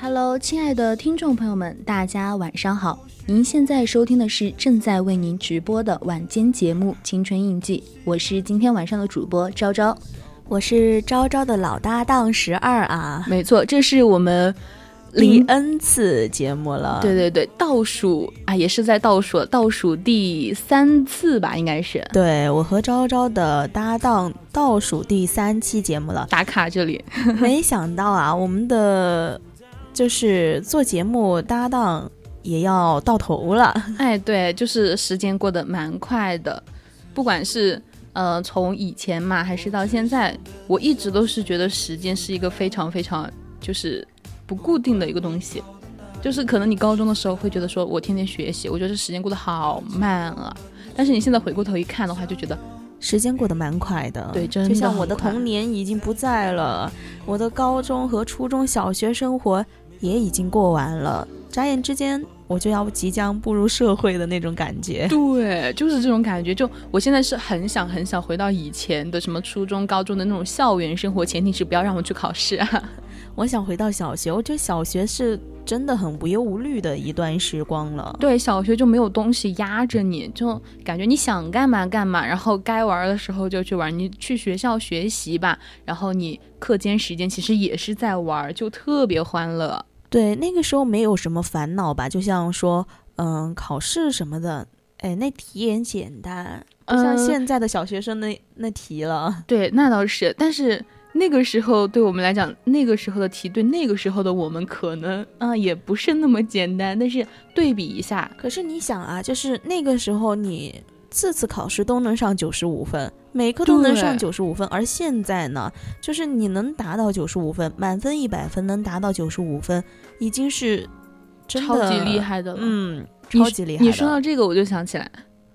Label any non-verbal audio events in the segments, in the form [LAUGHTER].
Hello，亲爱的听众朋友们，大家晚上好！您现在收听的是正在为您直播的晚间节目《青春印记》，我是今天晚上的主播昭昭。我是昭昭的老搭档十二啊，没错，这是我们第零 N 次节目了。对对对倒数啊，也是在倒数倒数第三次吧，应该是对，我和昭昭的搭档倒数第三期节目了。打卡这里。[LAUGHS] 没想到啊，我们的就是做节目搭档也要到头了。[LAUGHS] 哎，对，就是时间过得蛮快的，不管是呃从以前嘛，还是到现在，我一直都是觉得时间是一个非常非常就是不固定的一个东西。就是可能你高中的时候会觉得说，我天天学习，我觉得这时间过得好慢啊。但是你现在回过头一看的话，就觉得时间过得蛮快的，对真的就像我的童年已经不在了，我的高中和初中小学生活也已经过完了，眨眼之间我就要即将步入社会的那种感觉。对，就是这种感觉。就我现在是很想很想回到以前的什么初中、高中的那种校园生活，前提是不要让我去考试啊。我想回到小学，我觉得小学是真的很无忧无虑的一段时光了。对，小学就没有东西压着你，就感觉你想干嘛干嘛，然后该玩的时候就去玩。你去学校学习吧，然后你课间时间其实也是在玩，就特别欢乐。对，那个时候没有什么烦恼吧，就像说，嗯，考试什么的，哎，那题也简单，不像嗯现在的小学生那那题了。对，那倒是，但是那个时候对我们来讲，那个时候的题对那个时候的我们可能啊、也不是那么简单。但是对比一下，可是你想啊，就是那个时候你次次考试都能上九十五分，每科都能上九十五分，而现在呢，就是你能达到九十五分，满分一百分能达到九十五分，已经是真的超级厉害的了。嗯，超级厉害的。你说到这个，我就想起来，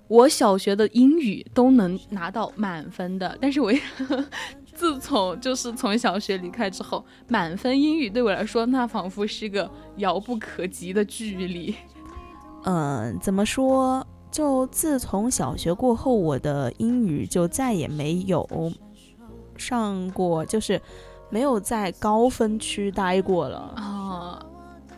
我小学的英语都能拿到满分的，但是我自从就是从小学离开之后，满分英语对我来说，那仿佛是个遥不可及的距离。嗯，怎么说？就自从小学过后，我的英语就再也没有上过，就是没有在高分区待过了。啊、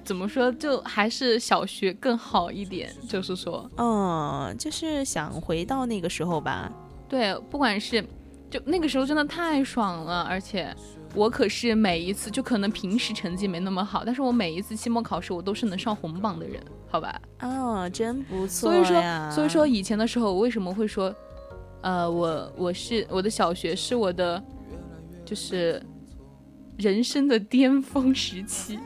怎么说？就还是小学更好一点，就是说，嗯，就是想回到那个时候吧。对，不管是就那个时候真的太爽了，而且我可是每一次就可能平时成绩没那么好，但是我每一次期末考试我都是能上红榜的人，好吧？啊，真不错所以说，所以说以前的时候，我为什么会说，呃，我我是我的小学是我的就是人生的巅峰时期。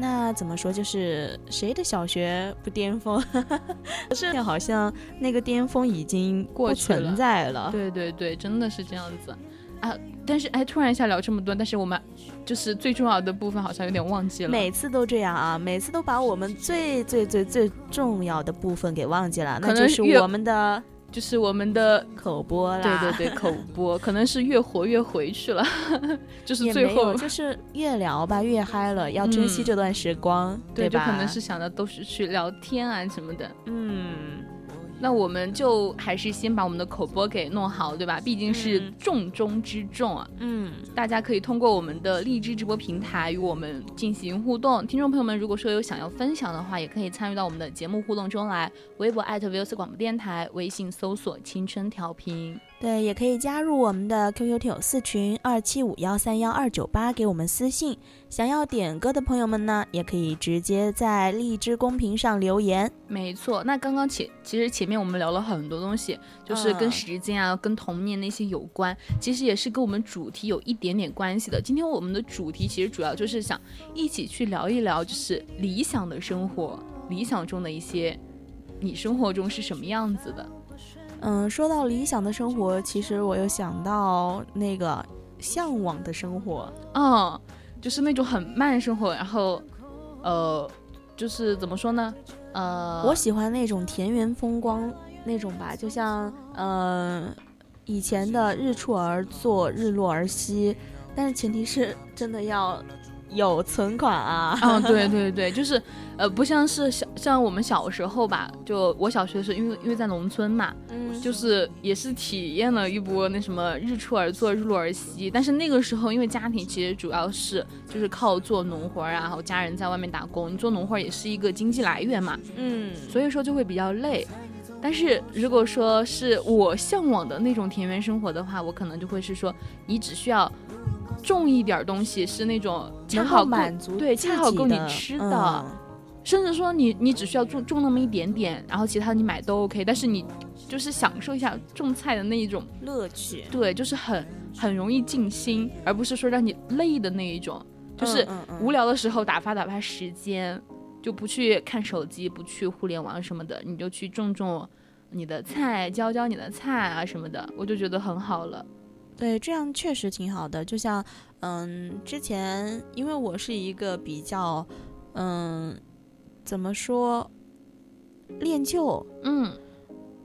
那怎么说？就是谁的小学不巅峰？[LAUGHS] 是好像那个巅峰已经不过去了存在了。对对对，真的是这样子啊！但是哎，突然一下聊这么多，但是我们就是最重要的部分好像有点忘记了。每次都这样啊，每次都把我们最最最最重要的部分给忘记了，那就是我们的就是我们的口播啦。对对对口播，[LAUGHS] 可能是越活越回去了，[LAUGHS] 就是最后就是越聊吧越嗨了，要珍惜嗯这段时光，对，就吧？可能是想的都是去聊天啊什么的。嗯，那我们就还是先把我们的口播给弄好，对吧？毕竟是嗯重中之重啊。嗯，大家可以通过我们的荔枝直播平台与我们进行互动。听众朋友们，如果说有想要分享的话，也可以参与到我们的节目互动中来。微博艾特 v o c 广播电台，微信搜索“青春调频对，也可以加入我们的 QQ 听友四群二七五幺三幺二九八，给我们私信。想要点歌的朋友们呢，也可以直接在荔枝公屏上留言。”。没错，那刚刚前其实前面我们聊了很多东西，就是跟嗯时间啊、跟童年那些有关，其实也是跟我们主题有一点点关系的。今天我们的主题其实主要就是想一起去聊一聊，就是理想的生活，理想中的一些你生活中是什么样子的。嗯，说到理想的生活，其实我又想到那个向往的生活。嗯，就是那种很慢生活，然后，呃，就是怎么说呢？呃，我喜欢那种田园风光那种吧，就像呃以前的日出而作，日落而息，但是前提是真的要有存款啊。嗯，对对对，就是呃，不像是小像我们小时候吧，就我小学的时候，因为因为在农村嘛，嗯，就是也是体验了一波那什么日出而作，日落而息。但是那个时候，因为家庭其实主要是就是靠做农活儿啊，然后家人在外面打工，做农活儿也是一个经济来源嘛，嗯，所以说就会比较累。但是如果说是我向往的那种田园生活的话，我可能就会是说，你只需要种一点儿东西，是那种恰好满足对，自恰好够你吃的。嗯甚至说你你只需要种种那么一点点，然后其他你买都 OK，但是你就是享受一下种菜的那一种，乐趣，对，就是很很容易静心，而不是说让你累的那一种，就是无聊的时候打发打发时间，就不去看手机，不去互联网什么的，你就去种种你的菜，浇浇你的菜啊什么的，我就觉得很好了。对，这样确实挺好的。就像，嗯，之前因为我是一个比较，嗯，怎么说，恋旧。嗯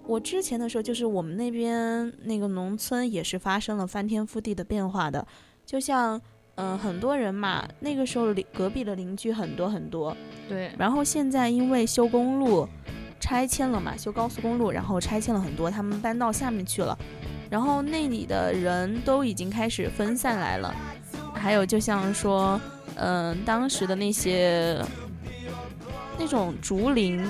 我之前的时候，就是我们那边那个农村也是发生了翻天覆地的变化的。就像，嗯，很多人嘛，那个时候邻隔壁的邻居很多很多，对，然后现在因为修公路拆迁了嘛，修高速公路，然后拆迁了很多，他们搬到下面去了，然后那里的人都已经开始分散来了。还有就像说，嗯、当时的那些那种竹林，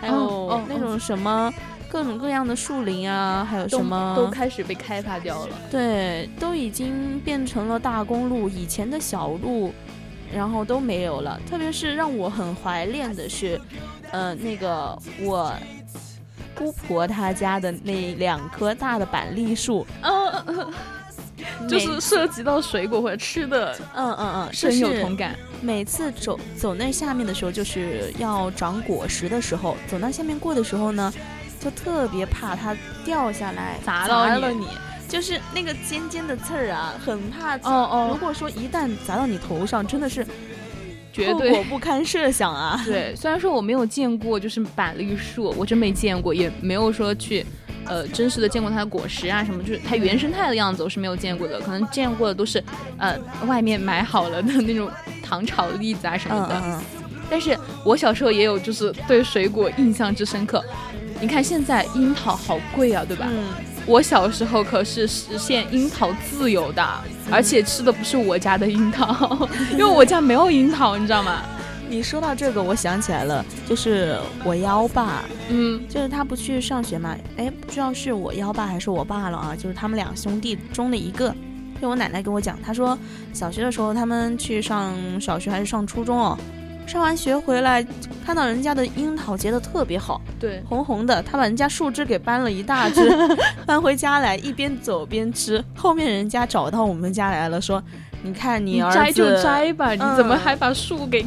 还有哦那种什么。各种各样的树林啊，还有什么都开始被开发掉了。对，都已经变成了大公路，以前的小路，然后都没有了。特别是让我很怀念的是，呃，那个我姑婆她家的那两棵大的板栗树，嗯，就是涉及到水果或者吃的，嗯嗯嗯，深有同感。每次走走那下面的时候，就是要长果实的时候，走那下面过的时候呢，就特别怕它掉下来砸到了你，就是那个尖尖的刺儿啊，很怕。哦哦，如果说一旦砸到你头上，真的是后绝对果不堪设想啊！对，虽然说我没有见过就是板栗树，我真没见过，也没有说去呃真实的见过它的果实啊什么，就是它原生态的样子我是没有见过的，可能见过的都是呃外面买好了的那种糖炒栗子啊什么的。嗯嗯但是我小时候也有就是对水果印象之深刻。你看现在樱桃好贵啊，对吧？嗯，我小时候可是实现樱桃自由的，而且吃的不是我家的樱桃，因为我家没有樱桃，你知道吗？你说到这个，我想起来了，就是我幺爸，嗯就是他不去上学嘛，哎，不知道是我幺爸还是我爸了啊，就是他们两兄弟中的一个。就我奶奶跟我讲，她说小学的时候他们去上小学还是上初中哦，上完学回来看到人家的樱桃结的特别好，对，红红的，他把人家树枝给搬了一大只，[LAUGHS] 搬回家来，一边走边吃。后面人家找到我们家来了，说：“你看你儿子摘就摘吧，你怎么嗯还把树给？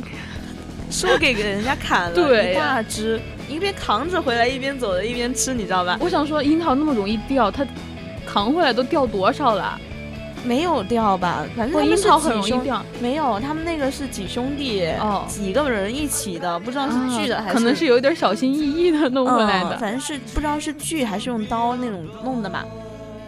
树给给人家砍了 [LAUGHS] 对一大枝，一边扛着回来，一边走着一边吃，你知道吧？我想说樱桃那么容易掉，它扛回来都掉多少了？没有掉吧？反正他们是樱桃很容易掉，没有，他们那个是几兄弟，哦几个人一起的，不知道是锯的还是、啊可能是有点小心翼翼的弄回来嗯，的。反正是不知道是锯还是用刀那种弄的嘛，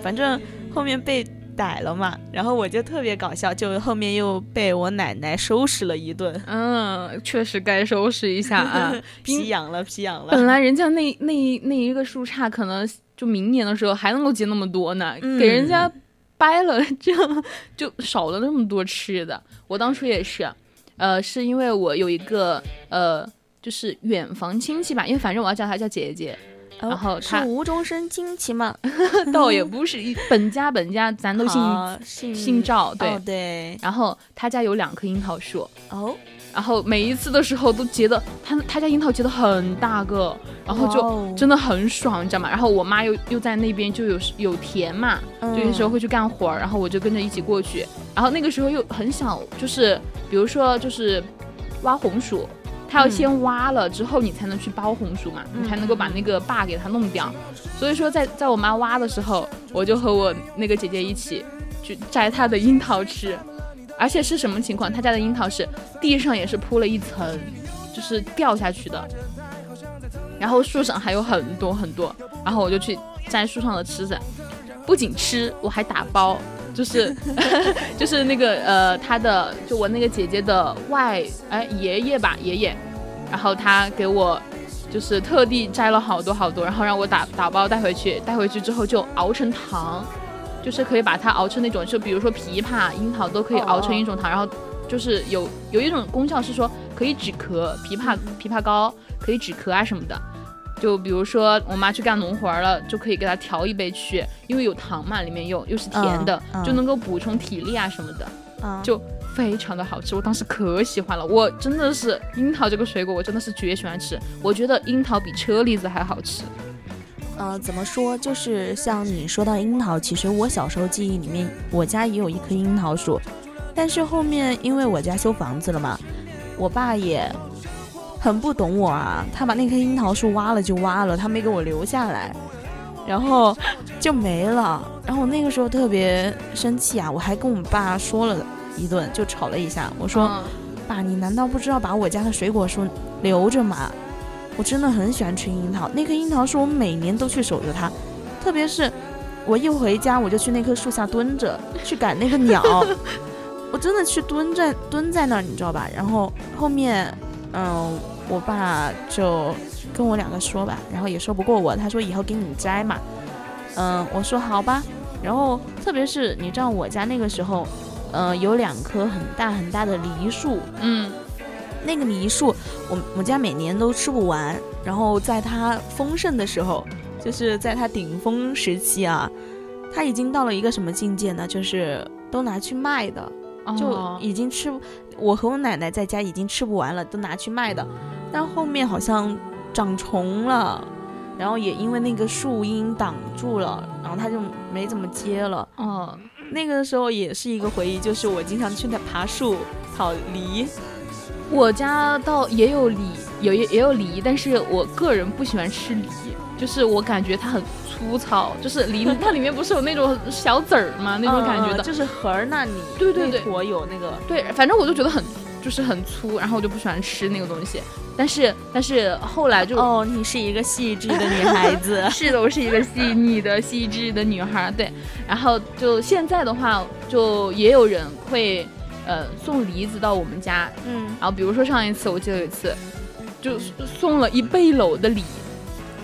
反正后面被逮了嘛，然后我就特别搞笑，就后面又被我奶奶收拾了一顿，嗯，确实该收拾一下啊。[LAUGHS] 皮痒了，皮痒了。本来人家那那那一个树杈可能就明年的时候还能够结那么多呢，嗯给人家掰了，[LAUGHS] 这样就少了那么多吃的。我当初也是，呃，是因为我有一个呃，就是远房亲戚吧，因为反正我要叫她叫姐姐，然后他无中生亲戚嘛？[LAUGHS] 倒也不是一本家本家，咱都姓姓姓赵，对。哦对然后他家有两棵樱桃树，哦，然后每一次的时候都结的，他他家樱桃结的很大个，然后就真的很爽，你知道吗？然后我妈又又在那边就有有田嘛，嗯就有时候会去干活儿，然后我就跟着一起过去。然后那个时候又很小，就是比如说就是挖红薯，他要嗯先挖了之后你才能去剥红薯嘛，你才能够把那个把给它弄掉。所以说在在我妈挖的时候，我就和我那个姐姐一起去摘她的樱桃吃。而且是什么情况？他家的樱桃是地上也是铺了一层，就是掉下去的，然后树上还有很多很多，然后我就去摘树上的吃着，不仅吃，我还打包，就是 [LAUGHS] 就是那个呃，他的就我那个姐姐的外哎爷爷吧爷爷，然后他给我就是特地摘了好多好多，然后让我打打包带回去，带回去之后就熬成糖，就是可以把它熬成那种，就比如说枇杷、樱桃都可以熬成一种糖，然后就是有有一种功效是说可以止咳，枇杷枇杷膏可以止咳啊什么的。就比如说我妈去干农活儿了，就可以给她调一杯去，因为有糖嘛，里面又又是甜的，嗯嗯就能够补充体力啊什么的，啊，就非常的好吃。我当时可喜欢了，我真的是樱桃这个水果，我真的是绝喜欢吃。我觉得樱桃比车厘子还好吃。呃，怎么说？就是像你说到樱桃，其实我小时候记忆里面，我家也有一棵樱桃树，但是后面因为我家修房子了嘛，我爸也很不懂我啊，他把那棵樱桃树挖了就挖了，他没给我留下来，然后就没了。然后我那个时候特别生气啊，我还跟我爸说了一顿，就吵了一下，我说。嗯爸，你难道不知道把我家的水果树留着吗？我真的很喜欢吃樱桃，那棵樱桃是我每年都去守着它，特别是我一回家我就去那棵树下蹲着去赶那个鸟，[LAUGHS] 我真的去蹲在蹲在那儿，你知道吧？然后后面，嗯，我爸就跟我两个说吧，然后也说不过我，他说以后给你摘嘛，嗯，我说好吧。然后特别是你知道我家那个时候，呃，有两棵很大很大的梨树，嗯那个梨树，我我家每年都吃不完。然后在它丰盛的时候，就是在它顶峰时期啊，它已经到了一个什么境界呢？就是都拿去卖的，就哦已经吃不。我和我奶奶在家已经吃不完了，都拿去卖的。但后面好像长虫了，然后也因为那个树荫挡住了，然后它就没怎么接了。哦，那个时候也是一个回忆，就是我经常去那爬树讨梨。我家倒也有梨，有也也有梨，但是我个人不喜欢吃梨，就是我感觉它很粗糙，就是梨 [LAUGHS] 它里面不是有那种小籽儿吗？那种感觉的。嗯就是核儿那里对对对我有那个，对，反正我就觉得很就是很粗，然后我就不喜欢吃那个东西。但是但是后来就。哦，你是一个细致的女孩子 [LAUGHS] 是的，我是一个细腻的、细致的女孩儿。对，然后就现在的话，就也有人会呃送梨子到我们家，嗯，然后比如说上一次我记得有一次，就送了一背篓的梨，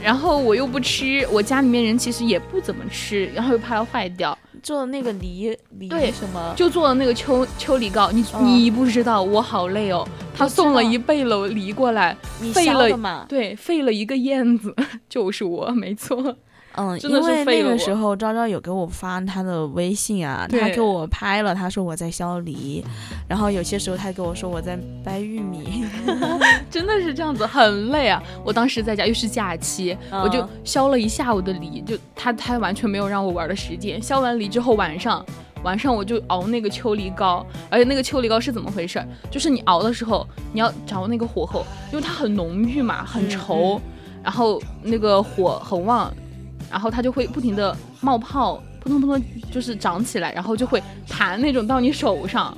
然后我又不吃，我家里面人其实也不怎么吃，然后又怕它坏掉，做的那个梨梨对什么？就做了那个秋秋梨膏。你、哦你不知道，我好累哦。他送了一背篓梨过来，你废了削的嘛？对，废了一个燕子，[LAUGHS] 就是我，没错。嗯，真的是因为那个时候昭昭有给我发他的微信啊，他给我拍了，他说我在削梨，然后有些时候他跟我说我在掰玉米，[LAUGHS] [LAUGHS] 真的是这样子，很累啊！我当时在家又是假期，嗯我就削了一下午的梨，就他他完全没有让我玩的时间。削完梨之后，晚上晚上我就熬那个秋梨膏，而且那个秋梨膏是怎么回事儿？就是你熬的时候，你要掌握那个火候，因为它很浓郁嘛，很稠，然后那个火很旺，然后它就会不停的冒泡，扑通扑通就是长起来，然后就会弹那种到你手上。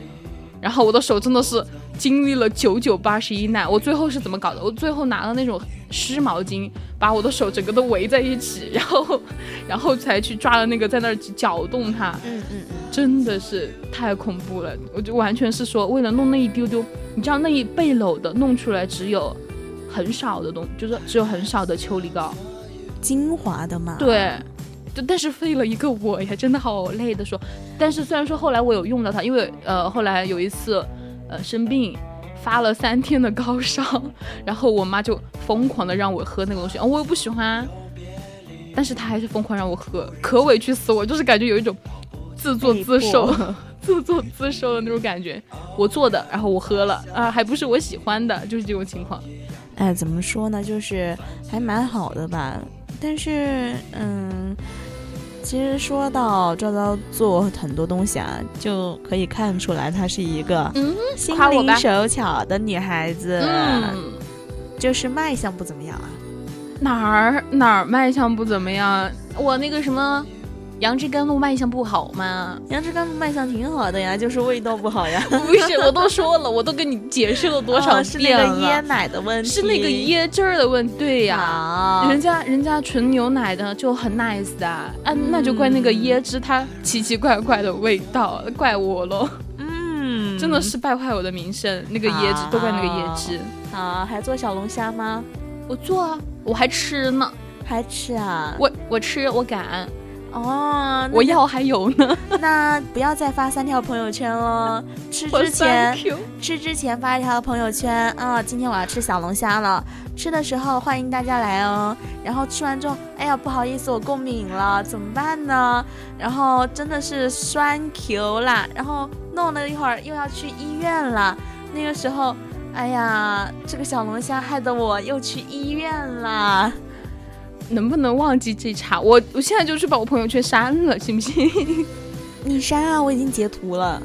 然后我的手真的是经历了九九八十一难，我最后是怎么搞的？我最后拿了那种湿毛巾，把我的手整个都围在一起，然后，然后才去抓了那个在那儿搅动它，嗯嗯嗯，真的是太恐怖了。我就完全是说为了弄那一丢丢，你知道那一背篓的弄出来只有很少的东，就是只有很少的秋梨膏，精华的嘛，，对。就但是废了一个我呀，真的好累的说。但是虽然说后来我有用到它，因为呃后来有一次呃生病发了三天的高烧，然后我妈就疯狂的让我喝那个东西，哦我又不喜欢，但是她还是疯狂让我喝，可委屈死我，就是感觉有一种自作自受。[LAUGHS] 自作自受的那种感觉，我做的，然后我喝了啊，还不是我喜欢的，就是这种情况。哎，怎么说呢，就是还蛮好的吧，但是嗯。其实说到赵昭做很多东西啊，就可以看出来她是一个嗯，心灵手巧的女孩子，嗯，就是卖相不怎么样啊。哪儿哪儿卖相不怎么样？我那个什么杨枝甘露卖相不好吗？杨枝甘露卖相挺好的呀，就是味道不好呀。[LAUGHS] 不是，我都说了，我都跟你解释了多少哦是那遍了，个椰奶的问题，是那个椰汁儿的问题。对呀、啊人家人家纯牛奶的就很 nice 的，啊，那就怪那个椰汁它奇奇怪怪的味道，怪我喽，嗯，真的是败坏我的名声。那个椰汁啊都怪那个椰汁，啊，还做小龙虾吗？我做啊，我还吃呢，还吃啊？我我吃我敢，哦，那我要还有呢。[LAUGHS] 那不要再发三条朋友圈了。[LAUGHS] 吃之前吃之前发一条朋友圈啊，今天我要吃小龙虾了。吃的时候欢迎大家来哦。然后吃完之后，哎呀不好意思，我过敏了，怎么办呢？然后真的是酸 Q 啦，然后弄了一会儿又要去医院了。那个时候，哎呀，这个小龙虾害得我又去医院啦。能不能忘记这茬？我我现在就去把我朋友圈删了，行不行 [LAUGHS] 你删啊，我已经截图了。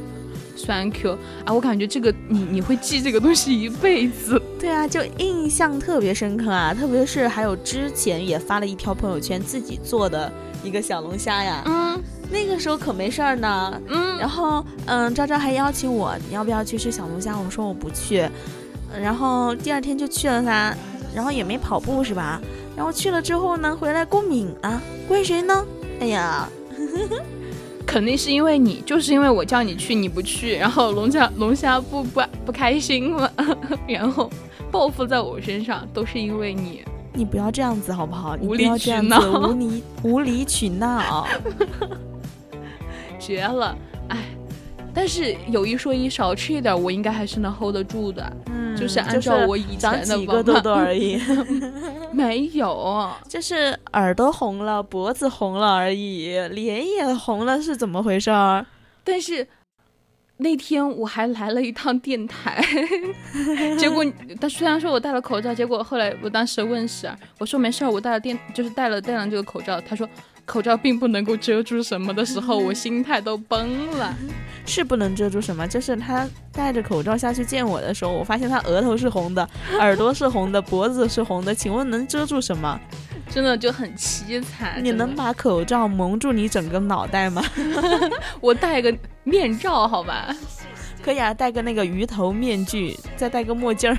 ？Thank you 啊，我感觉这个你你会记这个东西一辈子。对啊，就印象特别深刻啊，特别是还有之前也发了一条朋友圈自己做的一个小龙虾呀，嗯那个时候可没事儿呢。嗯，然后，嗯，昭昭还邀请我，你要不要去吃小龙虾？我说我不去。嗯然后第二天就去了噻，然后也没跑步是吧？然后去了之后呢，回来过敏了，怪谁呢？哎呀，[LAUGHS] 肯定是因为你，就是因为我叫你去你不去，然后龙虾龙虾不不不开心了，[LAUGHS] 然后报复在我身上，都是因为你。你不要这样子好不好？你不无理取要这样子闹无理无理取闹。[LAUGHS] 绝了，哎。但是有一说一，少吃一点，我应该还是能 hold 得住的。嗯，就是按照我以前的几个痘方法痘而已。[LAUGHS] 没有，[LAUGHS] 就是耳朵红了，脖子红了而已，脸也红了，是怎么回事儿？[LAUGHS] 但是那天我还来了一趟电台，结果他虽然说我戴了口罩，结果后来我当时问史儿，我说没事儿，我戴了电就是戴了戴上这个口罩，他说口罩并不能够遮住什么的时候，我心态都崩了。是不能遮住什么？就是他戴着口罩下去见我的时候，我发现他额头是红的，耳朵是红的，脖子是红的，请问能遮住什么？真的就很凄惨。你能把口罩蒙住你整个脑袋吗？[LAUGHS] 我戴个面罩好吧？可以啊，戴个那个鱼头面具，再戴个墨镜儿。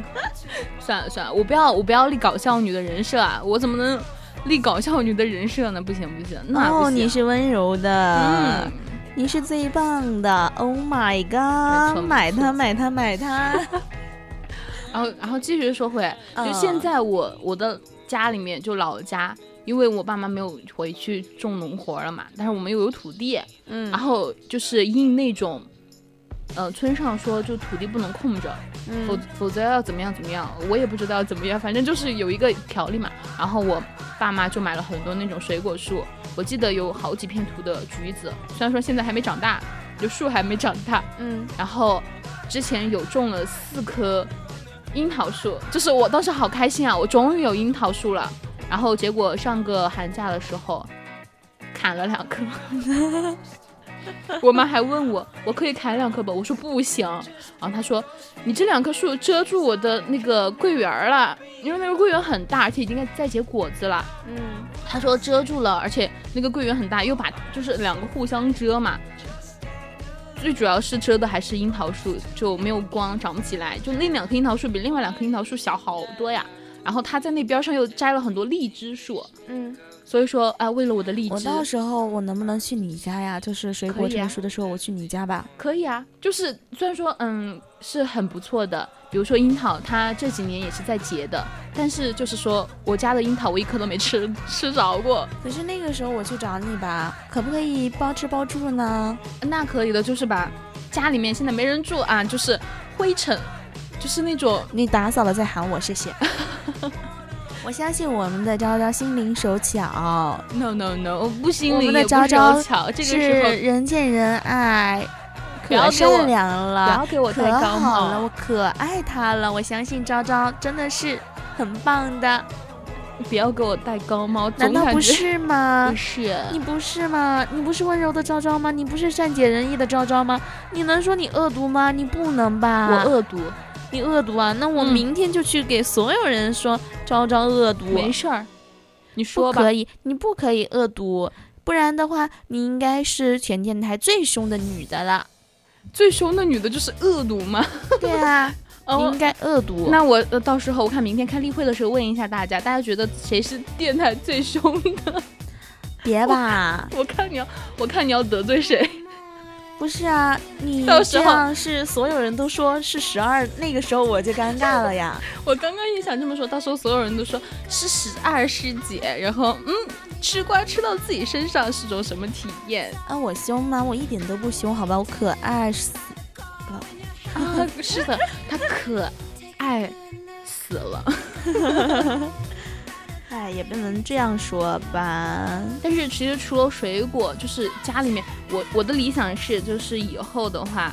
[LAUGHS] 算了算了，我不要我不要立搞笑女的人设啊！我怎么能立搞笑女的人设呢？不行不行，哦，你是温柔的，嗯，你是最棒的。Oh my god！买它买它买它。[LAUGHS] 然后然后继续说回，就嗯现在我我的家里面就老家，因为我爸妈没有回去种农活了嘛，但是我们又有土地，嗯然后就是印那种，呃，村上说就土地不能空着，否嗯否则要怎么样怎么样，我也不知道怎么样，反正就是有一个条例嘛。然后我爸妈就买了很多那种水果树，我记得有好几片土的橘子，虽然说现在还没长大，就树还没长大，嗯然后之前有种了四棵樱桃树，就是我当时好开心啊，我终于有樱桃树了。然后结果上个寒假的时候砍了两棵，[LAUGHS] [LAUGHS] 我妈还问我，我可以砍两棵不？我说不行。然后她说，你这两棵树遮住我的那个桂圆了，因为那个桂圆很大，而且已经在结果子了。嗯她说遮住了，而且那个桂圆很大，又把就是两个互相遮嘛。最主要是遮的还是樱桃树，就没有光，长不起来。就那两棵樱桃树比另外两棵樱桃树小好多呀。然后他在那边上又摘了很多荔枝树，嗯，所以说啊、为了我的荔枝，我到时候我能不能去你家呀？就是水果成熟的时候，我去你家吧。可以啊，就是虽然说嗯是很不错的，比如说樱桃，它这几年也是在结的，但是就是说我家的樱桃我一颗都没吃吃着过，可是那个时候我去找你吧，可不可以包吃包住呢？那可以的，就是把家里面现在没人住啊，就是灰尘，就是那种你打扫了再喊我，谢谢。[LAUGHS] 我相信我们的昭昭心灵手巧，no no no 不心我们的灵也不手昭昭巧，这个是人见人爱，不要可善良不了要，给我可戴高好了，我，可爱他了。我相信昭昭真的是很棒的，不要给我戴高帽，难道不是吗 [LAUGHS] 不？是？你不是吗？你不是温柔的昭昭吗？你不是善解人意的昭昭吗？你能说你恶毒吗？你不能吧？我恶毒，你恶毒啊！那我嗯明天就去给所有人说昭昭恶毒。没事儿，你说吧可。以，你不可以恶毒，不然的话，你应该是全电台最凶的女的了。最凶的女的就是恶毒吗？对啊，[LAUGHS] 你哦应，该恶毒。那我呃到时候我看明天开例会的时候问一下大家，大家觉得谁是电台最凶的？别吧，我看你要，我看你要得罪谁？不是啊，你这到时候样是所有人都说是十二，那个时候我就尴尬了呀。[LAUGHS] 我刚刚也想这么说，到时候所有人都说是十二师姐，然后嗯，吃瓜吃到自己身上是种什么体验啊，我凶吗？我一点都不凶，好吧，我可爱死了。啊？是的，他可爱死了。[LAUGHS] 哎，也不能这样说吧。但是其实除了水果，就是家里面，我我的理想是，就是以后的话，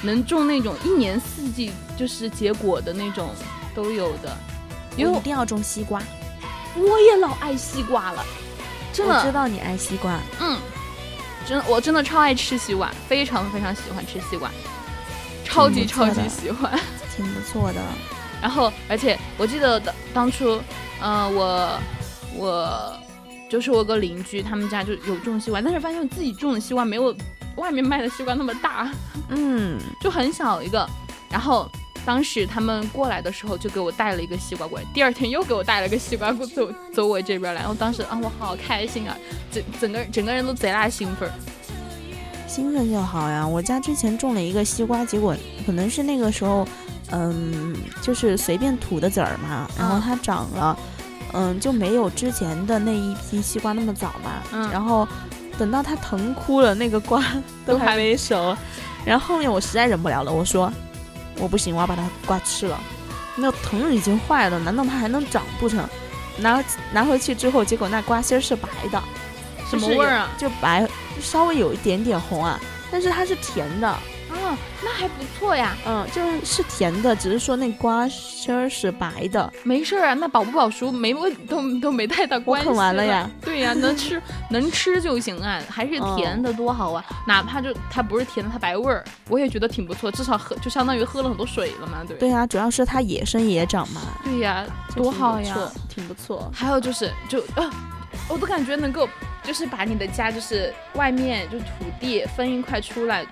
能种那种一年四季就是结果的那种都有的。因为我一定要种西瓜，我也老爱西瓜了，真的，我知道你爱西瓜。嗯，真的，我真的超爱吃西瓜，非常非常喜欢吃西瓜，超级超级喜欢。挺不错的。[LAUGHS] 然后，而且我记得当当初，嗯、我我就是我有个邻居，他们家就有种西瓜，但是发现自己种的西瓜没有外面卖的西瓜那么大，嗯，就很小一个。然后当时他们过来的时候，就给我带了一个西瓜过来，第二天又给我带了个西瓜过走走我这边来，然后当时啊，我好开心啊，整整个整个人都贼拉兴奋。兴奋就好呀。我家之前种了一个西瓜，结果可能是那个时候，嗯，就是随便吐的籽儿嘛，然后嗯它长了，嗯，就没有之前的那一批西瓜那么早嘛。嗯然后等到它疼哭了，那个瓜都都还还没熟。[LAUGHS] 然后后面我实在忍不了了，我说我不行，我要把它瓜吃了。那藤已经坏了，难道它还能长不成？拿拿回去之后，结果那瓜心儿是白的，什么味儿啊？就白，稍微有一点点红啊，但是它是甜的，啊，那还不错呀。嗯，就是是甜的，只是说那瓜心儿是白的。没事儿啊，那保不保熟没问都都没太大关系。啃完了呀。对呀，能吃 [LAUGHS] 能吃就行啊，还是嗯甜的多好啊！哪怕就它不是甜的，它白味儿，我也觉得挺不错，至少喝就相当于喝了很多水了嘛，对。对呀、主要是它野生野长嘛，对呀，就多好呀！挺不错，挺不错。还有就是，就啊，我都感觉能够，就是把你的家，就是外面就土地分一块出来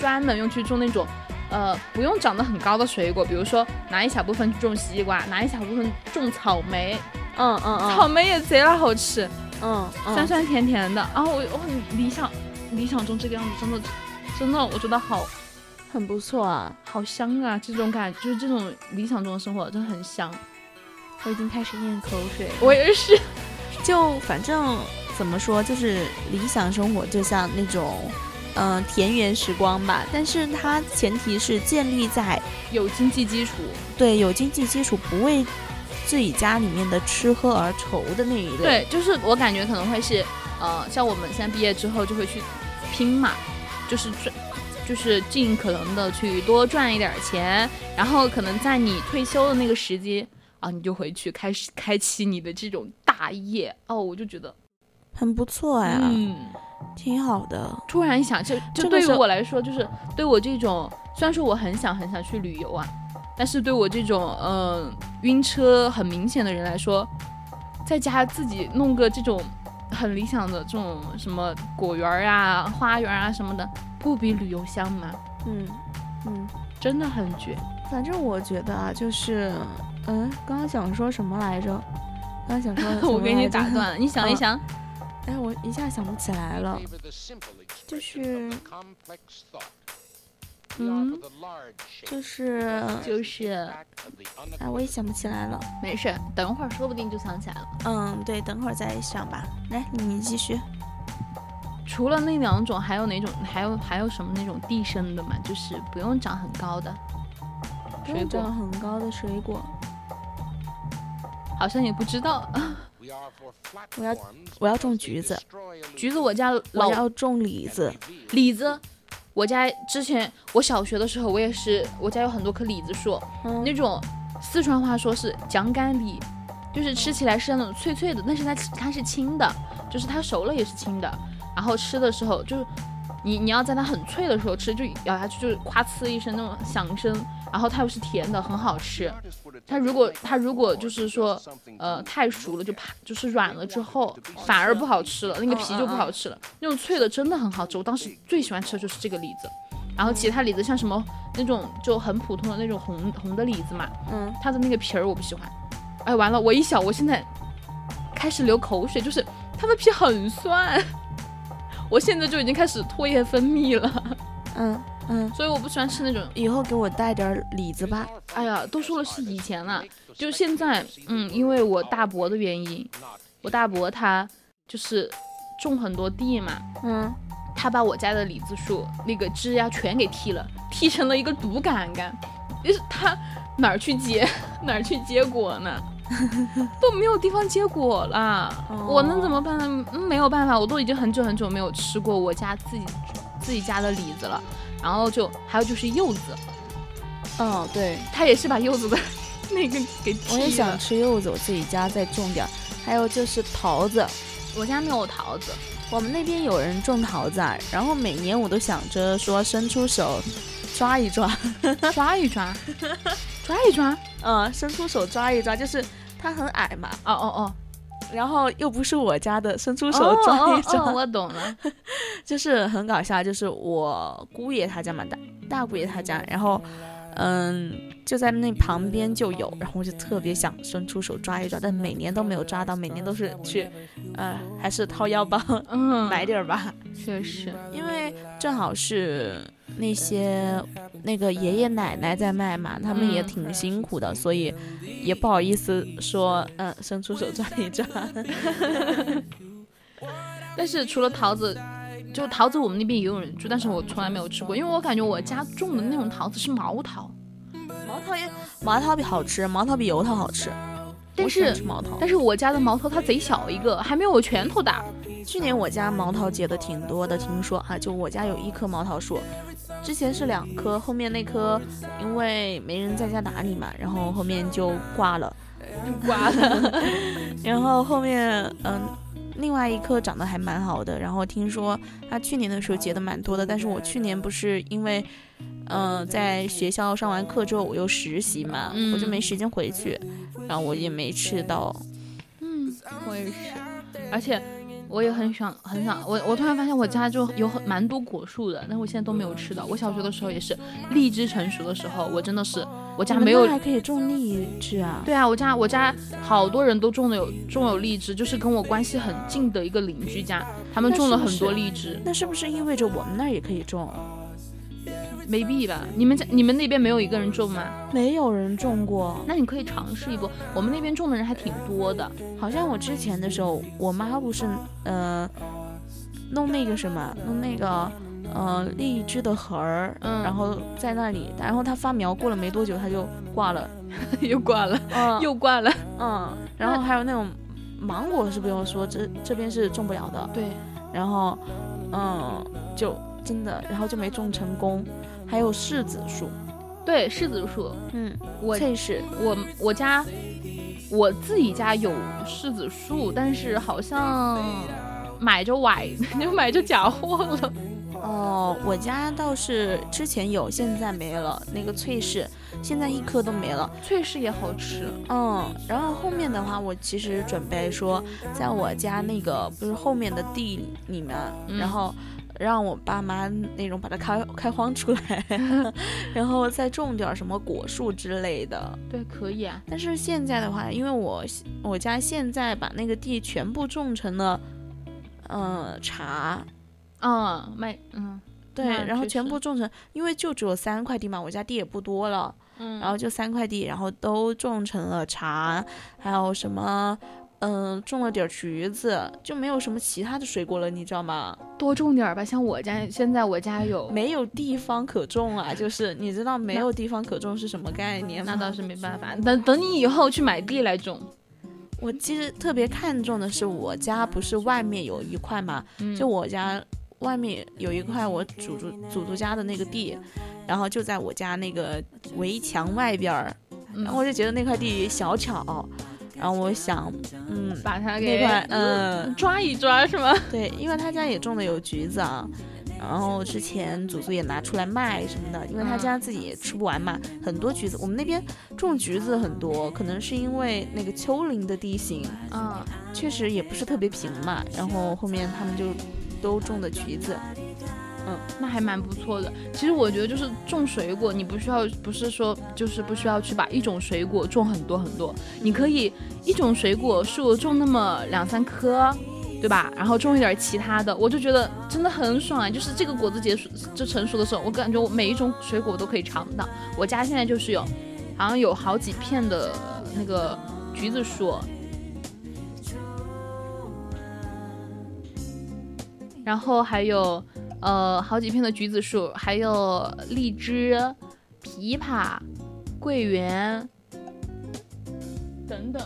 专门用去种那种，呃，不用长得很高的水果，比如说拿一小部分种西瓜，拿一小部分种草莓，嗯嗯嗯，草莓也贼拉好吃，嗯嗯酸酸甜甜的。然后我我很理想理想中这个样子，真的真的我觉得好很不错啊，好香啊！这种感就是这种理想中的生活真的很香。我已经开始咽口水。我也是，就反正怎么说，就是理想生活就像那种，嗯、田园时光吧。但是它前提是建立在有经济基础，对有经济基础，不为自己家里面的吃喝而愁的那一类。对，就是我感觉可能会是，呃，像我们现在毕业之后就会去拼嘛，就是赚，就是尽可能的去多赚一点钱，然后可能在你退休的那个时机啊，你就回去开始开启你的这种大业哦，我就觉得，很不错呀，嗯，挺好的。突然一想，就就对于我来说，就是对我这种，虽然说我很想很想去旅游啊，但是对我这种嗯、呃晕车很明显的人来说，在家自己弄个这种很理想的这种什么果园儿啊、花园啊什么的，不比旅游香吗？嗯嗯，真的很绝。反正我觉得啊，就是，嗯，刚刚想说什么来着？刚刚想说 [LAUGHS] 我给你打断了，你想一嗯想，哎，我一下想不起来了。就是嗯，就是，就是哎，我也想不起来了。没事，等会儿说不定就想起来了。嗯，对，等会儿再想吧。来，你继续。除了那两种，还有哪种？还有还有什么那种地生的嘛？就是不用长很高的不用水果，长很高的水果，好像也不知道。我要我要种橘子，橘子我家我老要种李子。李子，我家之前我小学的时候，我也是，我家有很多棵李子树，嗯那种四川话说是酱干李，就是吃起来是那种脆脆的，但是它它是青的，就是它熟了也是青的，然后吃的时候就是你你要在它很脆的时候吃，就咬下去就是咵呲一声那种响声，然后它又是甜的，很好吃。它如果它如果就是说呃太熟了就怕就是软了之后反而不好吃了，那个皮就不好吃了。那种脆的真的很好吃，我当时最喜欢吃的就是这个李子。然后其他李子像什么那种就很普通的那种红红的李子嘛，嗯，它的那个皮儿我不喜欢。哎，完了，我一想，我现在开始流口水，就是它的皮很酸，我现在就已经开始唾液分泌了，嗯嗯，所以我不喜欢吃那种。以后给我带点儿李子吧。哎呀，都说了是以前了，就现在，嗯，因为我大伯的原因，我大伯他就是种很多地嘛，嗯，他把我家的李子树那个枝呀全给剃了，剃成了一个独杆杆，就是他哪儿去结 [LAUGHS] 哪儿去结果呢？[LAUGHS] 都没有地方结果了，我能怎么办呢？嗯没有办法，我都已经很久很久没有吃过我家自己自己家的李子了。然后就还有就是柚子，嗯，对，他也是把柚子的 [LAUGHS] 那个给了。我也想吃柚子，我自己家再种点儿。还有就是桃子，我家没有桃子，我们那边有人种桃子啊，然后每年我都想着说伸出手抓一抓，[LAUGHS] 抓一抓，[LAUGHS] 抓一抓。嗯，伸出手抓一抓，就是它很矮嘛，哦哦哦，然后又不是我家的，伸出哦手抓一抓，哦哦我懂了。[LAUGHS] 就是很搞笑。就是我姑爷他家嘛，大大姑爷他家，然后嗯，就在那旁边就有，然后我就特别想伸出手抓一抓，但每年都没有抓到，每年都是去，呃，还是掏腰包嗯，买点儿吧，确实。因为正好是那些那个爷爷奶奶在卖嘛，他们也嗯挺辛苦的，所以也不好意思说，嗯，伸出手抓一抓。[LAUGHS] 但是除了桃子，就桃子我们那边也有人住，但是我从来没有吃过，因为我感觉我家种的那种桃子是毛桃，毛桃也毛桃比好吃，毛桃比油桃好吃。但我喜欢是吃毛桃，但是我家的毛桃它贼小一个，还没有我拳头大。去年我家毛桃结的挺多的，听说哈、就我家有一棵毛桃树，之前是两棵，后面那棵因为没人在家打理嘛，然后后面就挂了，就挂了，[LAUGHS] 然后后面嗯。另外一棵长得还蛮好的，然后听说它去年的时候结的蛮多的，但是我去年不是因为，嗯、在学校上完课之后我又实习嘛，嗯我就没时间回去，然后我也没吃到。嗯，我也是，而且我也很想很想，我我突然发现我家就有很蛮多果树的，但我现在都没有吃到。我小学的时候也是，荔枝成熟的时候，我真的是我家没有那还可以种荔枝啊？对啊，我家我家好多人都种的有种有荔枝，就是跟我关系很近的一个邻居家，他们种了很多是荔枝。那是不是意味着我们那儿也可以种？没必吧？你们家你们那边没有一个人种吗？没有人种过。那你可以尝试一波。我们那边种的人还挺多的。好像我之前的时候，我妈不是呃弄那个什么，弄那个呃荔枝的核儿，嗯然后在那里，然后它发苗过了没多久，它就挂了，[LAUGHS] 又挂了，嗯又挂了。嗯，然后还有那种芒果是不用说，这这边是种不了的，对，然后嗯就真的，然后就没种成功，还有柿子树，对，柿子树，嗯，我脆柿，我我家我自己家有柿子树，但是好像买着崴，[LAUGHS] 就买着假货了。哦，我家倒是之前有，现在没了。那个脆柿，现在一颗都没了。脆柿也好吃，嗯，然后后面的话，我其实准备说，在我家那个不是后面的地里面，嗯然后让我爸妈那种把它开开荒出来，[LAUGHS] 然后再种点什么果树之类的。对，可以啊。但是现在的话，因为我我家现在把那个地全部种成了，呃，茶，嗯，卖，嗯对，然后全部种成，因为就只有三块地嘛，我家地也不多了，嗯，然后就三块地，然后都种成了茶，还有什么，嗯、种了点儿橘子，就没有什么其他的水果了，你知道吗？多种点儿吧。像我家现在我家有，没有地方可种啊，就是你知道没有地方可种是什么概念吗？那倒是没办法。等等你以后去买地来种，我其实特别看重的是我家不是外面有一块嘛，嗯就我家外面有一块我祖祖祖祖家的那个地，然后就在我家那个围墙外边儿，嗯然后我就觉得那块地小巧，然后我想，嗯，把它给那块，嗯，抓一抓是吗？[LAUGHS] 对，因为他家也种的有橘子啊，然后之前祖祖也拿出来卖什么的，因为他家自己也吃不完嘛，很多橘子，我们那边种橘子很多，可能是因为那个丘陵的地形，嗯，确实也不是特别平嘛，然后后面他们就都种的橘子，嗯那还蛮不错的。其实我觉得就是种水果，你不需要，不是说就是不需要去把一种水果种很多很多，你可以一种水果树种那么两三棵。对吧？然后种一点其他的，我就觉得真的很爽啊！就是这个果子结束就成熟的时候，我感觉我每一种水果都可以尝到。我家现在就是有，好像有好几片的那个橘子树，然后还有呃好几片的橘子树，还有荔枝、枇杷、桂圆等等，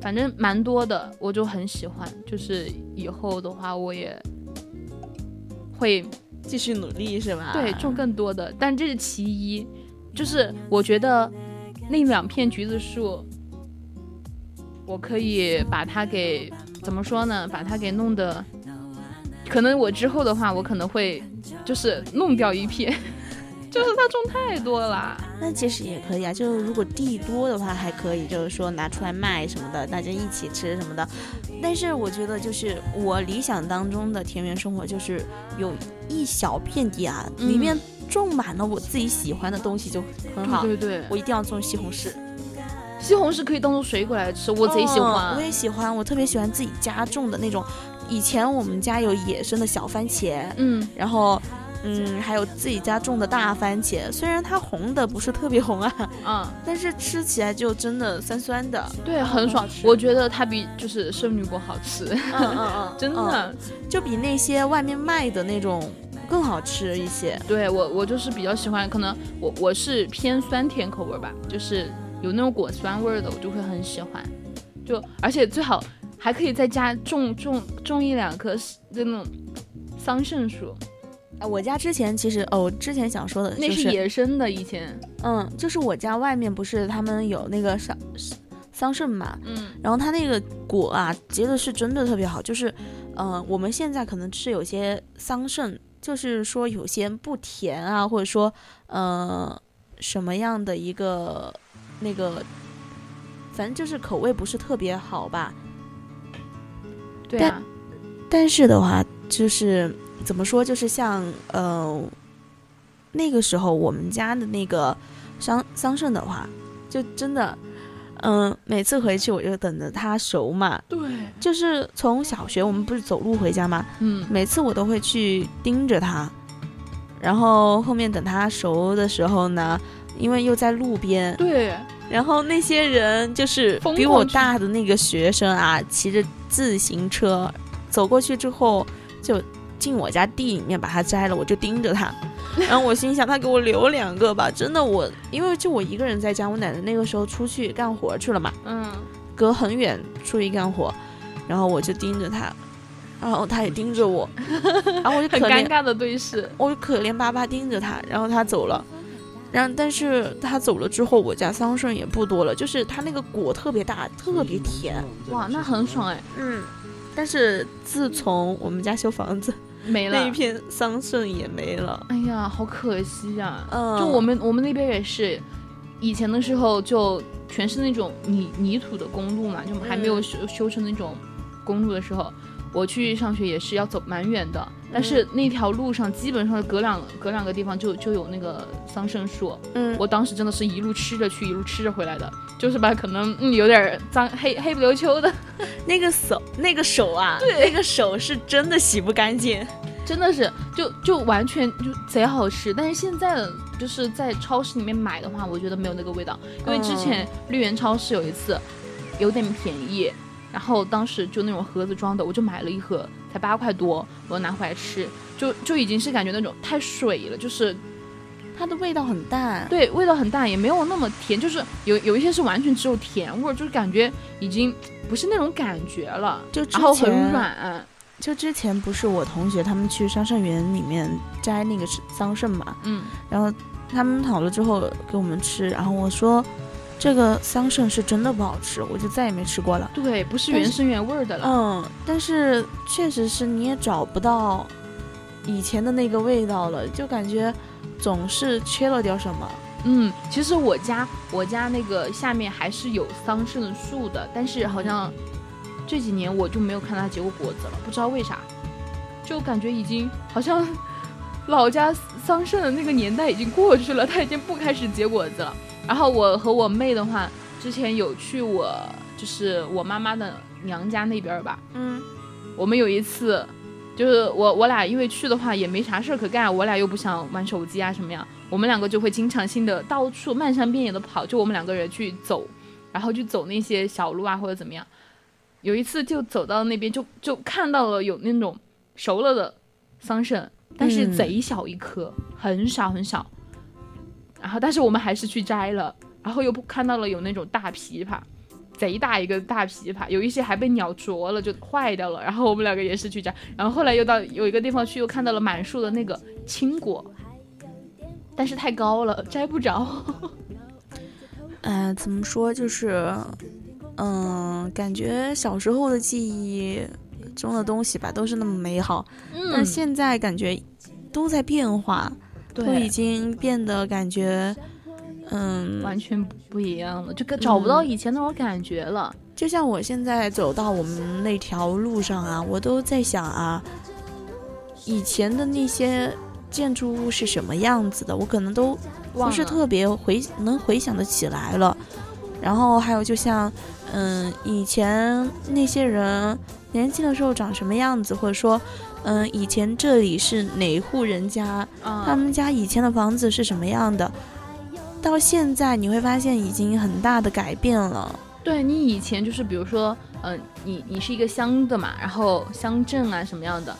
反正蛮多的，我就很喜欢。就是以后的话，我也会继续努力是吧？对种更多的，但这是其一。就是我觉得那两片橘子树，我可以把它给怎么说呢？把它给弄得，可能我之后的话，我可能会就是弄掉一片，[LAUGHS] 就是它种太多了。那其实也可以啊，就是如果地多的话，还可以，就是说拿出来卖什么的，大家一起吃什么的。但是我觉得，就是我理想当中的田园生活，就是有一小片地啊，嗯里面种满了我自己喜欢的东西，就很好。对对对，我一定要种西红柿，西红柿可以当做水果来吃，我贼喜欢。嗯我也喜欢，我特别喜欢自己家种的那种。以前我们家有野生的小番茄，嗯，然后。嗯，还有自己家种的大番茄，虽然它红的不是特别红啊，嗯，但是吃起来就真的酸酸的，对，很爽。吃我觉得它比就是圣女果好吃，嗯嗯 [LAUGHS] 嗯，真的。嗯就比那些外面卖的那种更好吃一些。对我，我就是比较喜欢，可能我我是偏酸甜口味吧，就是有那种果酸味儿的，我就会很喜欢。就而且最好还可以在家种种种一两棵那种桑葚树，啊，我家之前其实哦，我之前想说的那就是野生的，以前，嗯，就是我家外面不是他们有那个桑桑葚嘛，嗯然后它那个果啊结的是真的特别好，就是，嗯、我们现在可能吃有些桑葚，就是说有些不甜啊，或者说，呃，什么样的一个那个，反正就是口味不是特别好吧。对啊，但是的话，就是怎么说，就是像呃那个时候我们家的那个桑桑葚的话，就真的。嗯，每次回去我就等着它熟嘛。对，就是从小学我们不是走路回家嘛？嗯，每次我都会去盯着它，然后后面等它熟的时候呢，因为又在路边，对，然后那些人就是比我大的那个学生啊，骑着自行车走过去之后，就进我家地里面把它摘了，我就盯着他。[LAUGHS] 然后我心想，他给我留两个吧，真的我，因为就我一个人在家，我奶奶那个时候出去干活去了嘛，嗯，隔很远出去干活，然后我就盯着他，然后他也盯着我，[LAUGHS] 然后我就很尴尬的对视。我就可怜巴巴盯着他，然后他走了，然后但是他走了之后，我家桑葚也不多了，就是它那个果特别大，特别甜，哇，那很爽哎，嗯，但是自从我们家修房子，没了。那一。片桑葚也没了，哎呀，好可惜呀、嗯，就我们我们那边也是，以前的时候就全是那种泥泥土的公路嘛，就还没有嗯。修修成那种公路的时候，我去上学也是要走蛮远的，但是那条路上基本上隔两隔两个地方就就有那个桑葚树，嗯，我当时真的是一路吃着去，一路吃着回来的，就是吧，可能嗯有点脏黑黑不溜秋的，[LAUGHS] 那个手那个手啊，对。那个手是真的洗不干净，真的是就就完全就贼好吃，但是现在的就是在超市里面买的话，我觉得没有那个味道，因为之前绿源超市有一次有点便宜，然后当时就那种盒子装的，我就买了一盒，才八块多，我拿回来吃，就就已经是感觉那种太水了，就是它的味道很淡，对味道很淡，也没有那么甜，就是有有一些是完全只有甜味，就是感觉已经不是那种感觉了，就之然后很软，就之前不是我同学他们去桑葚园里面摘那个桑葚嘛，嗯，然后他们好了之后给我们吃，然后我说这个桑葚是真的不好吃，我就再也没吃过了。对，不是原生原味儿的了。嗯，但是确实是你也找不到以前的那个味道了，就感觉总是缺了点什么。嗯，其实我家我家那个下面还是有桑葚树的，但是好像这几年我就没有看它结过果子了，不知道为啥，就感觉已经好像 [LAUGHS] 老家桑葚的那个年代已经过去了，它已经不开始结果子了。然后我和我妹的话，之前有去我就是我妈妈的娘家那边儿吧，嗯我们有一次，就是我我俩因为去的话也没啥事儿可干，我俩又不想玩手机啊什么样，我们两个就会经常性的到处漫山遍野的跑，就我们两个人去走，然后去走那些小路啊或者怎么样。有一次就走到那边就就看到了有那种熟了的桑葚，但是嗯贼小一颗，很少很少。然后但是我们还是去摘了，然后又看到了有那种大枇杷。贼大一个大枇杷，有一些还被鸟啄了，就坏掉了。然后我们两个也是去摘，然后后来又到有一个地方去，又看到了满树的那个青果，但是太高了，摘不着。嗯、怎么说就是，嗯、感觉小时候的记忆中的东西吧，都是那么美好，但现在感觉都在变化，都已，经变得感觉，嗯，完全不一样了，就跟找不到以前那种感觉了。就像我现在走到我们那条路上啊，我都在想啊，以前的那些建筑物是什么样子的，我可能都不是特别回能回想得起来了。然后还有就像，嗯，以前那些人年轻的时候长什么样子，或者说，嗯，以前这里是哪户人家，啊，他们家以前的房子是什么样的，到现在你会发现已经很大的改变了。对你以前就是比如说，嗯、你你是一个乡的嘛，然后乡镇啊什么样的，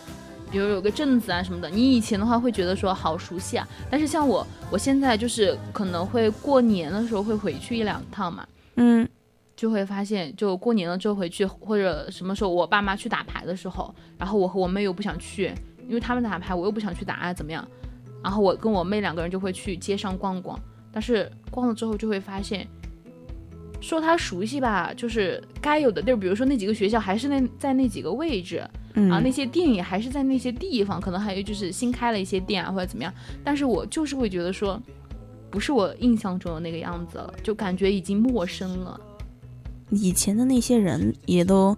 比如有个镇子啊什么的，你以前的话会觉得说好熟悉啊，但是像我，我现在就是可能会过年的时候会回去一两趟嘛，嗯。就会发现，就过年了之后回去，或者什么时候我爸妈去打牌的时候，然后我和我妹又不想去，因为他们打牌，我又不想去打啊，怎么样？然后我跟我妹两个人就会去街上逛逛，但是逛了之后就会发现，说它熟悉吧，就是该有的地儿，比如说那几个学校还是那在那几个位置，嗯，然后那些店也还是在那些地方，可能还有就是新开了一些店啊或者怎么样，但是我就是会觉得说，不是我印象中的那个样子了，就感觉已经陌生了。以前的那些人也都，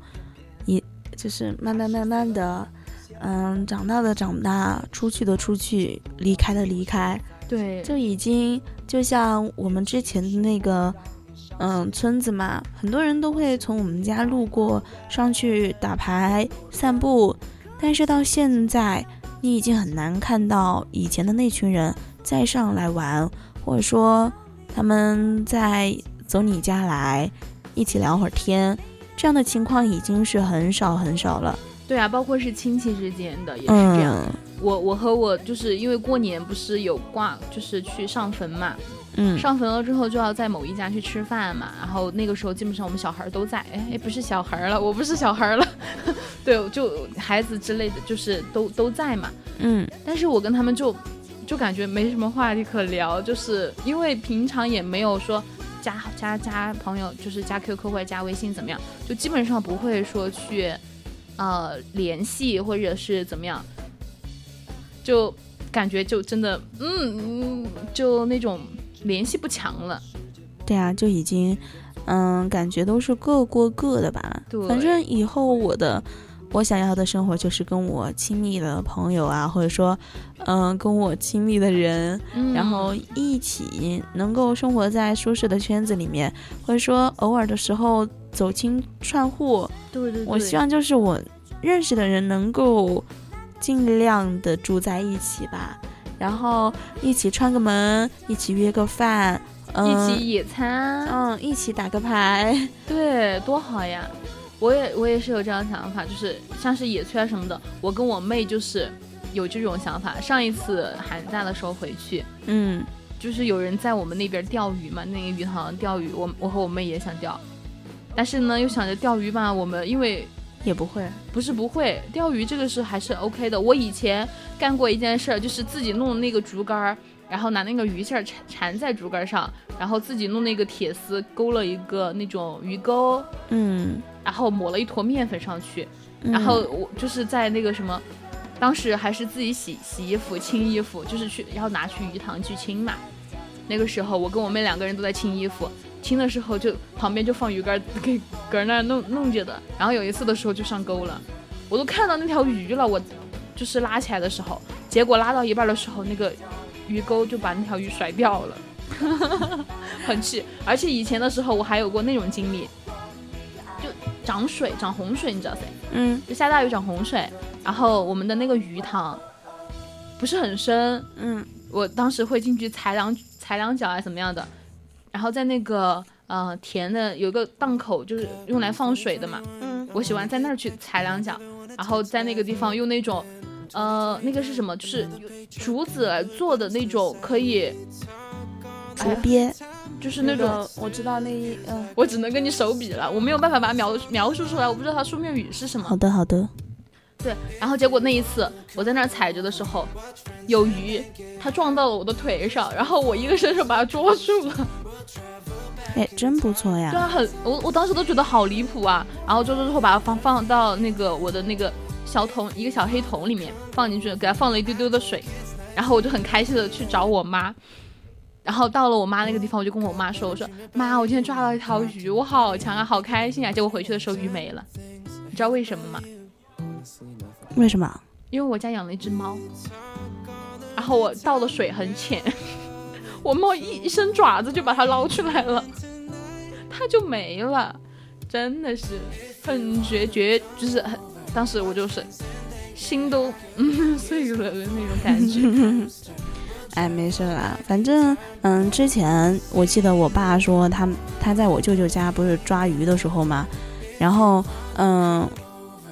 也就是慢慢慢慢的，嗯，长大的长大，出去的出去，离开的离开，对，就已经就像我们之前的那个，嗯，村子嘛，很多人都会从我们家路过上去打牌、散步，但是到现在，你已经很难看到以前的那群人再上来玩，或者说他们在走你家来一起聊会儿天，这样的情况已经是很少很少了。对啊，包括是亲戚之间的也是这样。嗯我我和我就是因为过年不是有挂，就是去上坟嘛，嗯，上坟了之后就要在某一家去吃饭嘛，然后那个时候基本上我们小孩儿都在，哎，不是小孩儿了，我不是小孩儿了，[LAUGHS] 对，就孩子之类的，就是都都在嘛。嗯但是我跟他们就就感觉没什么话题可聊，就是因为平常也没有说加加加朋友，就是加 QQ 或者加微信怎么样，就基本上不会说去呃联系或者是怎么样，就感觉就真的嗯嗯就那种联系不强了。对啊，就已经，嗯，感觉都是各过各的吧。对反正以后我的，我想要的生活就是跟我亲密的朋友啊，或者说，嗯，跟我亲密的人，嗯然后一起能够生活在舒适的圈子里面，或者说偶尔的时候走亲串户。对对对，我希望就是我认识的人能够尽量的住在一起吧，然后一起串个门，一起约个饭，嗯、一起野餐，嗯，一起打个牌，对，多好呀！我也我也是有这样的想法，就是像是野炊啊什么的，我跟我妹就是有这种想法。上一次寒假的时候回去，嗯就是有人在我们那边钓鱼嘛，那个鱼塘钓鱼，我我和我妹也想钓，但是呢又想着钓鱼吧，我们因为也不会，不是不会钓鱼这个是还是 OK 的。我以前干过一件事儿，就是自己弄那个竹竿儿，然后拿那个鱼线缠缠在竹竿上，然后自己弄那个铁丝勾了一个那种鱼钩，嗯，然后抹了一坨面粉上去，嗯然后我就是在那个什么，当时还是自己洗洗衣服、清衣服，就是去要拿去鱼塘去清嘛。那个时候我跟我妹两个人都在清衣服，清的时候就旁边就放鱼竿给搁那儿弄弄着的。然后有一次的时候就上钩了，我都看到那条鱼了，我就是拉起来的时候，结果拉到一半的时候，那个鱼钩就把那条鱼甩掉了，[LAUGHS] 很气。而且以前的时候我还有过那种经历，就涨水涨洪水，你知道噻？嗯。就下大雨涨洪水，然后我们的那个鱼塘不是很深，嗯。我当时会进去踩两踩两脚啊怎么样的，然后在那个呃田的有一个档口，就是用来放水的嘛，嗯。我喜欢在那儿去踩两脚，然后在那个地方用那种呃那个是什么，就是竹子来做的那种可以，竹鳖，就是那种。个我知道那一嗯，我只能跟你手比了，我没有办法把它描描述出来，我不知道它书面语是什么。好的好的，对，然后结果那一次我在那儿踩着的时候，有鱼，它撞到了我的腿上，然后我一个伸手把它捉住了，哎，真不错呀对，啊，很我我当时都觉得好离谱啊，然后捉住之后把它放放到那个我的那个小桶一个小黑桶里面放进去，给它放了一丢丢的水，然后我就很开心的去找我妈。然后到了我妈那个地方，我就跟我妈说：“我说妈，我今天抓到一条鱼，我好强啊，好开心啊！”结果回去的时候鱼没了，你知道为什么吗？为什么？因为我家养了一只猫，然后我倒的水很浅，[LAUGHS] 我猫一一伸爪子就把它捞出来了，[LAUGHS] 它就没了，真的是很绝绝，就是很，当时我就是心都嗯碎了的那种感觉。[LAUGHS] 哎，没事啦，反正嗯，之前我记得我爸说他他在我舅舅家不是抓鱼的时候嘛，然后嗯，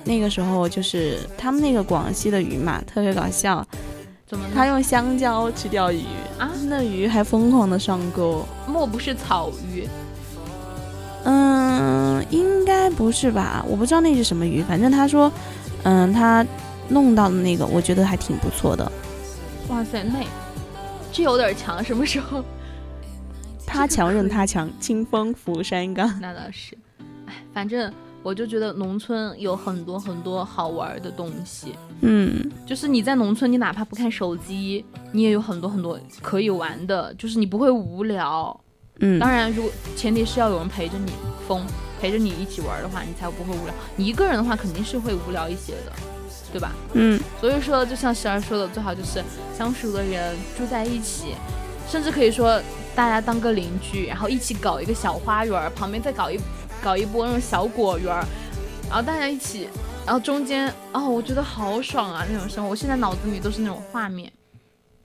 那个时候就是他们那个广西的鱼嘛，特别搞笑，怎么？他用香蕉去钓鱼啊那鱼还疯狂的上钩。莫不是草鱼？嗯，应该不是吧？我不知道那是什么鱼，反正他说，嗯，他弄到的那个，我觉得还挺不错的。哇塞，那这有点强，什么时候？[LAUGHS] 他强任他强，清风拂山岗。[LAUGHS] 那倒是，哎，反正我就觉得农村有很多很多好玩的东西。嗯，就是你在农村，你哪怕不看手机，你也有很多很多可以玩的，就是你不会无聊。嗯，当然，如果前提是要有人陪着你，疯陪着你一起玩的话，你才不会无聊。你一个人的话，肯定是会无聊一些的，对吧？嗯，所以说，就像十二说的，最好就是相熟的人住在一起，甚至可以说大家当个邻居，然后一起搞一个小花园，旁边再搞一搞一波那种小果园，然后大家一起，然后中间哦，我觉得好爽啊那种生活。我现在脑子里都是那种画面，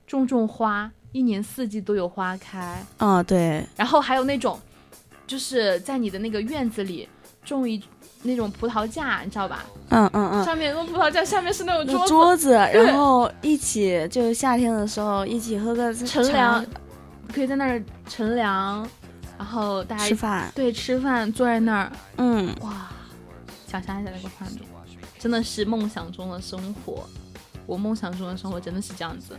种种花，一年四季都有花开，啊，对，然后还有那种，就是在你的那个院子里种一那种葡萄架，你知道吧？嗯嗯嗯。上面用葡萄架，下面是那种桌子，桌子，然后一起就夏天的时候一起喝个乘凉，可以在那儿乘凉，然后大家吃饭，对吃饭，坐在那儿，嗯，哇，想象一下那个画面，真的是梦想中的生活。我梦想中的生活真的是这样子，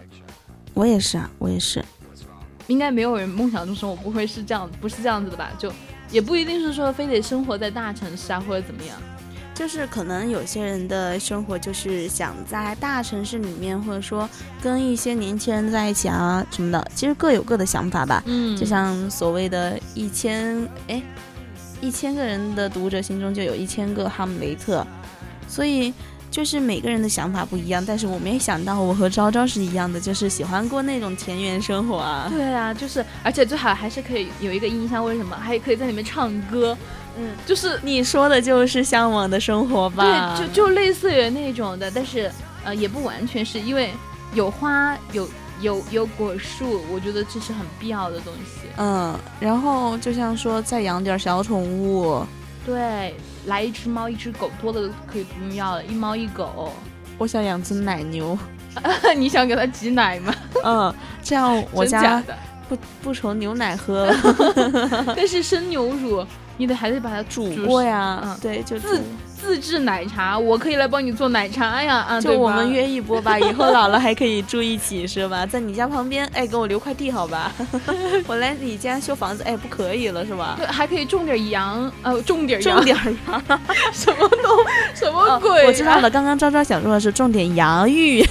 我也是啊，我也是，应该没有人梦想中生活不会是这样，不是这样子的吧？就也不一定是说非得生活在大城市啊，或者怎么样。就是可能有些人的生活就是想在大城市里面，或者说跟一些年轻人在一起啊什么的，其实各有各的想法吧。嗯就像所谓的一千哎，一千个人的读者心中就有一千个哈姆雷特，所以就是每个人的想法不一样。但是我没想到我和昭昭是一样的，就是喜欢过那种田园生活啊。对啊，就是而且最好还是可以有一个音箱，为什么？还可以在里面唱歌，嗯，就是你说的就是向往的生活吧？对，就就类似于那种的，但是呃也不完全是因为有花有有有果树，我觉得这是很必要的东西。嗯，然后就像说再养点小宠物，对，来一只猫一只狗，多的可以不用要了，一猫一狗。我想养只奶牛。[LAUGHS] 你想给它挤奶吗？嗯，这样我家，不不愁牛奶喝了，[LAUGHS] 但是生牛乳你得还得把它煮煮过呀。嗯对，就自煮自制奶茶，我可以来帮你做奶茶呀，啊，就我们约一波吧，[LAUGHS] 以后老了还可以住一起是吧？在你家旁边，哎，给我留块地好吧？[LAUGHS] 我来你家修房子，哎，不可以了是吧？对，还可以种点羊，呃，种点羊，种点羊，[LAUGHS] 什么东什么哦鬼、我知道了，刚刚昭昭想说的是种点洋芋。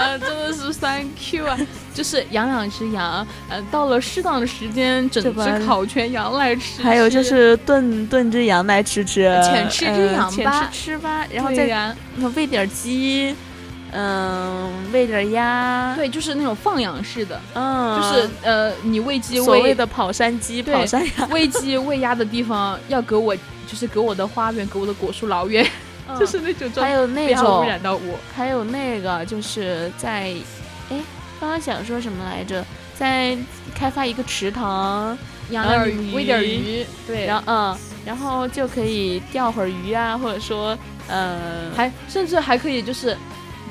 啊，真的是 thank you 啊！就是养两只羊，呃，到了适当的时间，整只烤全羊来吃。还有就是炖炖只羊来吃吃，浅吃只羊吧吃吃吧，然后再对呀，喂点鸡，嗯，喂点鸭，对，就是那种放养式的，嗯，就是呃，你喂鸡喂所谓的跑山鸡、跑山鸭，喂鸡喂鸭的地方要隔我，就是隔我的花园、隔我的果树老远，就是那种，还有那种，染到我。还有那个就是在，哎，刚刚想说什么来着？在开发一个池塘，养点鱼，喂点鱼鱼，对，然后嗯，然后就可以钓会儿鱼啊，或者说，呃，还甚至还可以就是。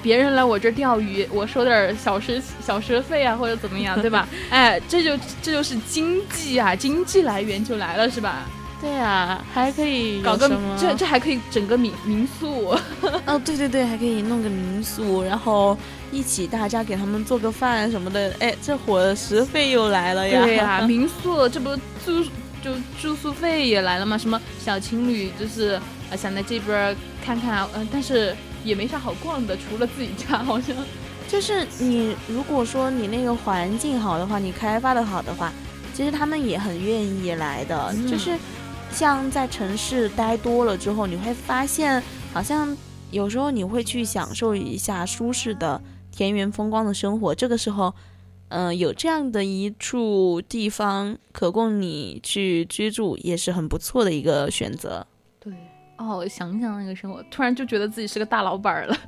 别人来我这儿钓鱼，我收点儿小食小食费啊，或者怎么样，对吧？[LAUGHS] 哎，这就这就是经济啊，经济来源就来了，是吧？对啊，还可以搞个这这还可以整个民民宿，[LAUGHS] 哦，对对对，还可以弄个民宿，然后一起大家给他们做个饭什么的，哎，这伙食费又来了呀。对呀、[LAUGHS] 民宿这不住就住宿费也来了吗？什么小情侣就是呃想在这边看看啊，呃，但是也没啥好逛的，除了自己家好像。就是你如果说你那个环境好的话，你开发的好的话，其实他们也很愿意来的。嗯就是像在城市待多了之后，你会发现，好像有时候你会去享受一下舒适的田园风光的生活。这个时候，嗯、有这样的一处地方可供你去居住，也是很不错的一个选择。对，哦，想想那个生活，突然就觉得自己是个大老板儿了。[LAUGHS]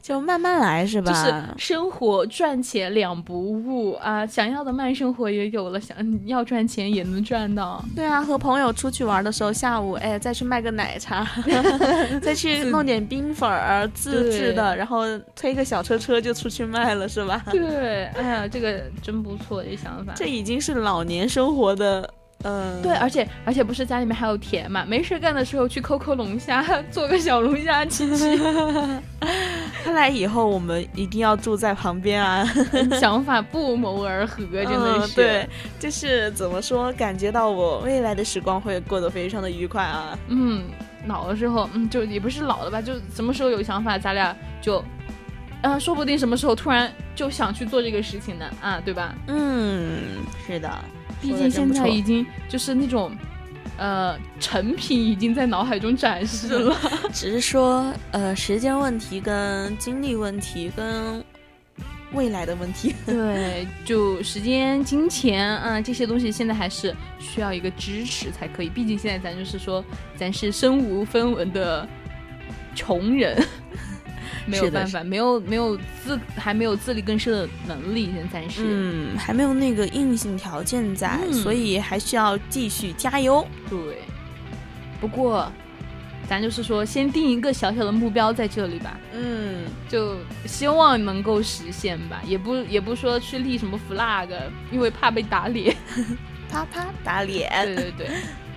就慢慢来，是吧？就是生活赚钱两不误啊，想要的慢生活也有了，想要赚钱也能赚到。对啊，和朋友出去玩的时候，下午哎再去卖个奶茶，[LAUGHS] 再去弄点冰粉儿自制的，然后推个小车车就出去卖了，是吧？对，哎呀，这个真不错，这想法。这已经是老年生活的，嗯，对，而且而且不是家里面还有田嘛，没事干的时候去抠抠龙虾，做个小龙虾 [LAUGHS] 吃吃，看来以后我们一定要住在旁边啊！[LAUGHS] 想法不谋而合，真的是。嗯对，就是怎么说，感觉到我未来的时光会过得非常的愉快啊！嗯，老的时候，嗯，就也不是老了吧，就什么时候有想法，咱俩就，啊，说不定什么时候突然就想去做这个事情呢，啊，对吧？嗯，是的。毕竟现在已经就是那种，呃，成品已经在脑海中展示了。[LAUGHS] 只是说呃时间问题跟精力问题跟未来的问题。[LAUGHS] 对，就时间、金钱，嗯，这些东西现在还是需要一个支持才可以。毕竟现在咱就是说，咱是身无分文的穷人，[LAUGHS] 没有办法，没有没有自还没有自力更生的能力，现在暂时。嗯，还没有那个硬性条件在，嗯所以还需要继续加油。对，不过咱就是说，先定一个小小的目标在这里吧，嗯，就希望能够实现吧，也不也不说去立什么 flag，因为怕被打脸。[LAUGHS] 啪啪打脸。对对对，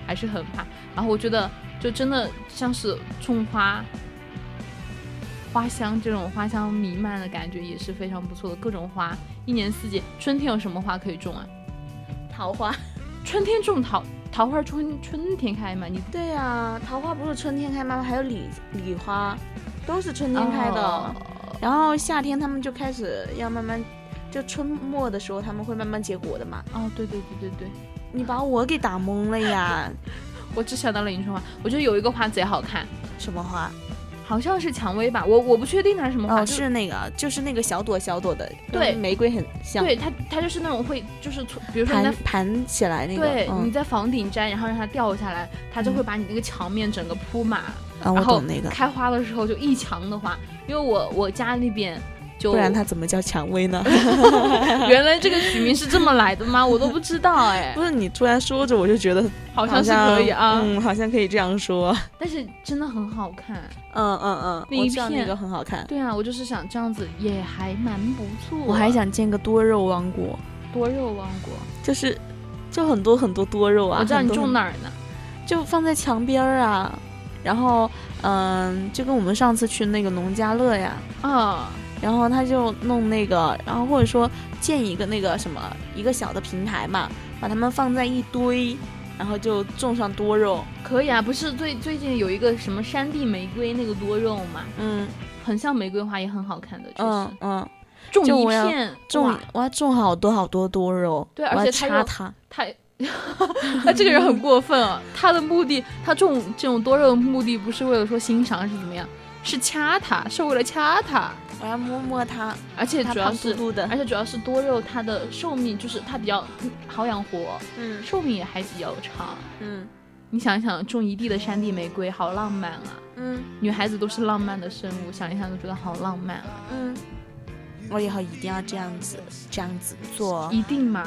还是很怕。然后我觉得，就真的像是种花，花香这种花香弥漫的感觉也是非常不错的。各种花，一年四季，春天有什么花可以种啊？桃花。春天种桃桃花春春天开嘛？你对呀、桃花不是春天开吗？还有李李花，都是春天开的。哦然后夏天他们就开始要慢慢，就春末的时候他们会慢慢结果的嘛。哦，对对对对对，你把我给打懵了呀！[LAUGHS] 我只想到了迎春花，我觉得有一个花贼好看，什么花？好像是蔷薇吧，我我不确定它是什么花，哦，就是那个，就是那个小朵小朵的，对跟玫瑰很像。对它它就是那种会就是比如说你在盘盘起来那个。对，你嗯，在房顶摘，然后让它掉下来，它就会把你那个墙面整个铺满。然后那个。开花的时候就一墙的花，因为我我家那边就不然它怎么叫蔷薇呢？[LAUGHS] 原来这个取名是这么来的吗？我都不知道哎 [LAUGHS] 不，是你突然说着，我就觉得好像是可以啊，嗯，好像可以这样说。但是真的很好看。嗯嗯嗯，那一片我知道那个很好看。对啊，我就是想这样子也还蛮不错。我还想建个多肉王国，多肉王国，就是就很多很多多肉啊。我知道你种哪儿呢？就放在墙边儿啊。然后，嗯，就跟我们上次去那个农家乐呀，啊，然后他就弄那个，然后或者说建一个那个什么一个小的平台嘛，把它们放在一堆，然后就种上多肉。可以啊，不是最最近有一个什么山地玫瑰那个多肉嘛，嗯很像玫瑰花，也很好看的，确实。嗯嗯，种一片种哇种好多好多多肉，对而且插它。他他 [LAUGHS] 这个人很过分啊！他的目的，他种这种多肉的目的不是为了说欣赏是怎么样，是掐它，是为了掐它，我要摸摸它，而且主要是嘟嘟的而。且主要是多肉，它的寿命就是它比较好养活，嗯寿命也还比较长。嗯你想一想，种一地的山地玫瑰，好浪漫啊！嗯女孩子都是浪漫的生物，想一想都觉得好浪漫啊！嗯，我以后一定要这样子这样子做。一定吗？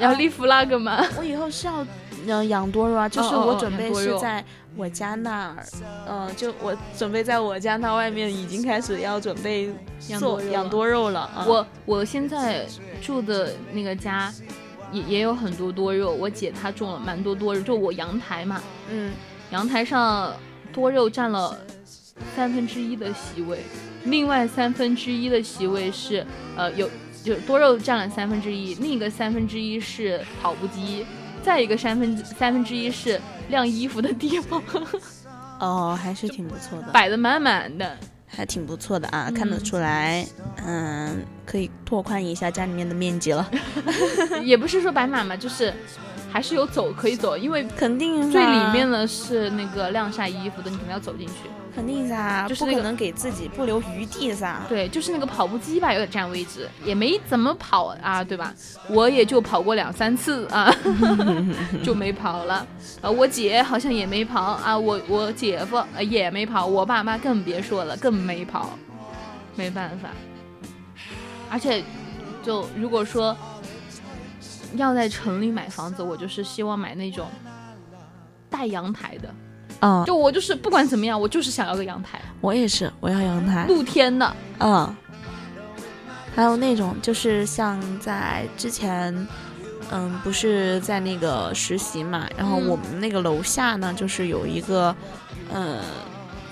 要立 flag 吗？我以后是要呃养多肉啊，就是我准备是在我家那儿，嗯、就我准备在我家那外面已经开始要准备做养养多肉了多肉了。啊我我现在住的那个家也也有很多多肉，我姐她种了蛮多多肉，就我阳台嘛，嗯阳台上多肉占了三分之一的席位，另外三分之一的席位是呃有就多肉占了三分之一，另一个三分之一是跑步机，再一个三分之三分之一是晾衣服的地方，[LAUGHS] 哦，还是挺不错的，摆的满满的。还挺不错的啊，嗯看得出来，嗯，可以拓宽一下家里面的面积了。[LAUGHS] 也不是说摆满嘛，就是还是有走可以走，因为肯定最里面的是那个晾晒衣服的，你肯定要走进去。肯定噻，就是那个不可能给自己不留余地噻。对，就是那个跑步机吧，有点占位置，也没怎么跑啊，对吧？我也就跑过两三次啊，[LAUGHS] 就没跑了。啊，我姐好像也没跑啊，我我姐夫呃也没跑，我爸妈更别说了，更没跑，没办法。而且，就如果说要在城里买房子，我就是希望买那种带阳台的。嗯，就我就是不管怎么样，我就是想要个阳台，我也是，我要阳台。露天的。嗯，还有那种就是像在之前，嗯，不是在那个实习嘛，然后嗯我们那个楼下呢，就是有一个，嗯，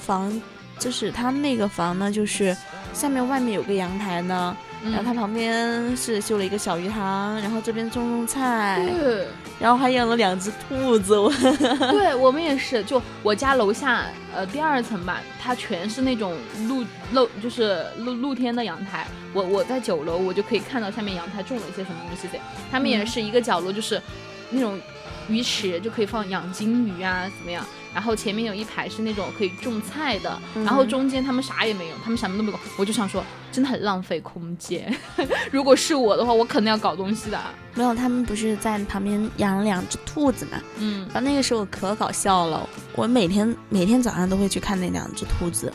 房，就是他们那个房呢，就是下面外面有个阳台呢，然后它嗯旁边是修了一个小鱼塘，然后这边种种菜，对然后还养了两只兔子。我对，我们也是，就我家楼下呃第二层吧，它全是那种露露就是露露天的阳台。我我在九楼，我就可以看到下面阳台种了一些什么东西的。他们也是一个角落，就是那种鱼池，就可以放养金鱼啊，怎么样？然后前面有一排是那种可以种菜的，然后嗯中间他们啥也没有，他们什么都没有。我就想说，真的很浪费空间。[LAUGHS] 如果是我的话，我肯定要搞东西的。没有，他们不是在旁边养了两只兔子嘛？嗯然后那个时候可搞笑了，我每天每天早上都会去看那两只兔子，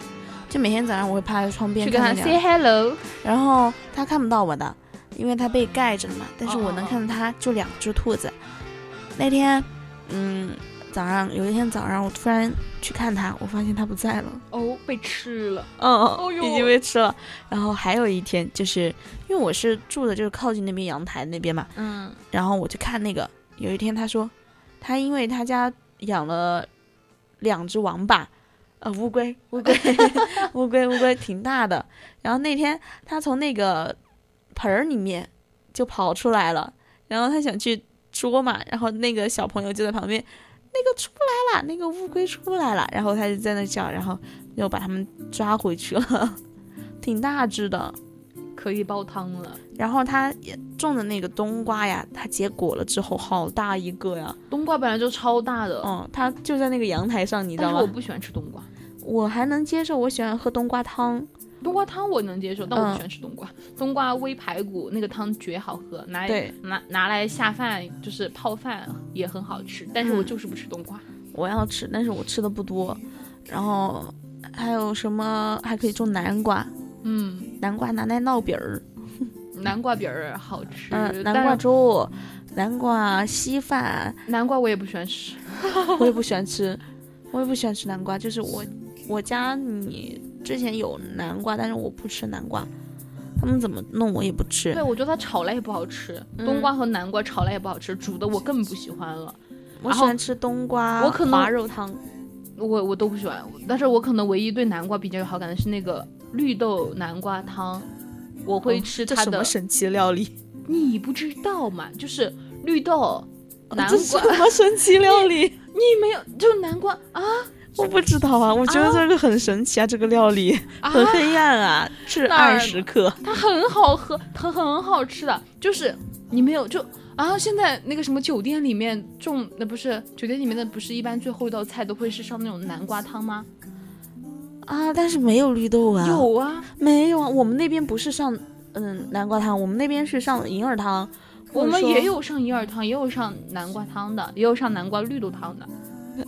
就每天早上我会趴在窗边去跟他看 say，hello。然后他看不到我的，因为它被盖着了嘛。但是我能看到它就两只兔子。那天，嗯，早上有一天早上我突然去看它，我发现它不在了。哦，被吃了。嗯，哦已经被吃了。然后还有一天，就是因为我是住的就是靠近那边阳台那边嘛，嗯然后我就看那个，有一天他说，他因为他家养了两只王八，呃，乌龟，乌龟，[LAUGHS] 乌龟，乌龟挺大的。然后那天他从那个盆儿里面就跑出来了，然后他想去捉嘛，然后那个小朋友就在旁边，那个出来了，那个乌龟出来了，然后他就在那叫，然后又把他们抓回去了，[LAUGHS] 挺大只的。可以煲汤了。然后他也种的那个冬瓜呀，它结果了之后好大一个呀，冬瓜本来就超大的，嗯，它就在那个阳台上，你知道吗？我不喜欢吃冬瓜。我还能接受，我喜欢喝冬瓜汤。冬瓜汤我能接受，但我不嗯喜欢吃冬瓜。冬瓜煨排骨那个汤绝好喝，拿拿拿来下饭就是泡饭也很好吃，但是我嗯就是不吃冬瓜。我要吃，但是我吃的不多。然后还有什么还可以种南瓜，嗯，南瓜拿来烙饼儿，[LAUGHS] 南瓜饼儿好吃，嗯，南瓜粥、南瓜稀饭，南瓜我也不喜欢吃。[LAUGHS] 我也不喜欢吃，我也不喜欢吃南瓜。就是我我家里之前有南瓜，但是我不吃南瓜，他们怎么弄我也不吃对，。我觉得它炒了也不好吃，嗯冬瓜和南瓜炒了也不好吃，煮的我更不喜欢了。我喜欢吃冬瓜我可能滑肉汤。我我都不喜欢，但是我可能唯一对南瓜比较有好感的是那个绿豆南瓜汤，我会吃它的。什么神奇料理？你不知道嘛？就是绿豆南哦这是瓜，什么神奇料理？[LAUGHS] 你没有就是南瓜啊我不知道啊，我觉得啊这个很神奇啊，这个料理啊，很黑暗啊，至哪儿二十克。它很好喝，它很好吃的，就是你没有就啊，现在那个什么酒店里面种那不是酒店里面的不是一般最后一道菜都会是上那种南瓜汤吗？啊，但是没有绿豆啊，有啊，没有啊？我们那边不是上嗯南瓜汤，我们那边是上银耳汤。我们也，有上银耳汤，也有上南瓜汤的，也有上南瓜绿豆汤的。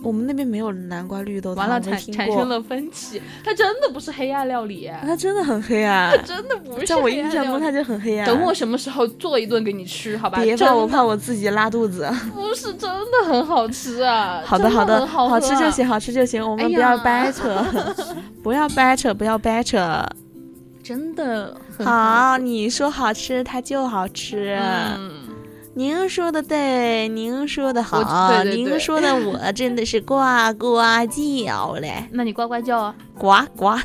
我们那边没有南瓜绿豆汤，完了产产生了分歧，它真的不是黑暗料理，它真的很黑暗，它真的不是在我印象中它就很黑暗。等我什么时候做一顿给你吃，好吧？别怕，我怕我自己拉肚子。不是真的很好吃啊！[LAUGHS] 好的，好的，很好吃就行，好吃就行，我们哎不要掰扯，[LAUGHS] 不要掰扯，不要掰扯。真的很好，你说好吃，它就好吃。嗯，您说的对，您说的好，对对对您说的我 [LAUGHS] 真的是呱呱叫嘞，那你呱呱叫啊！呱呱。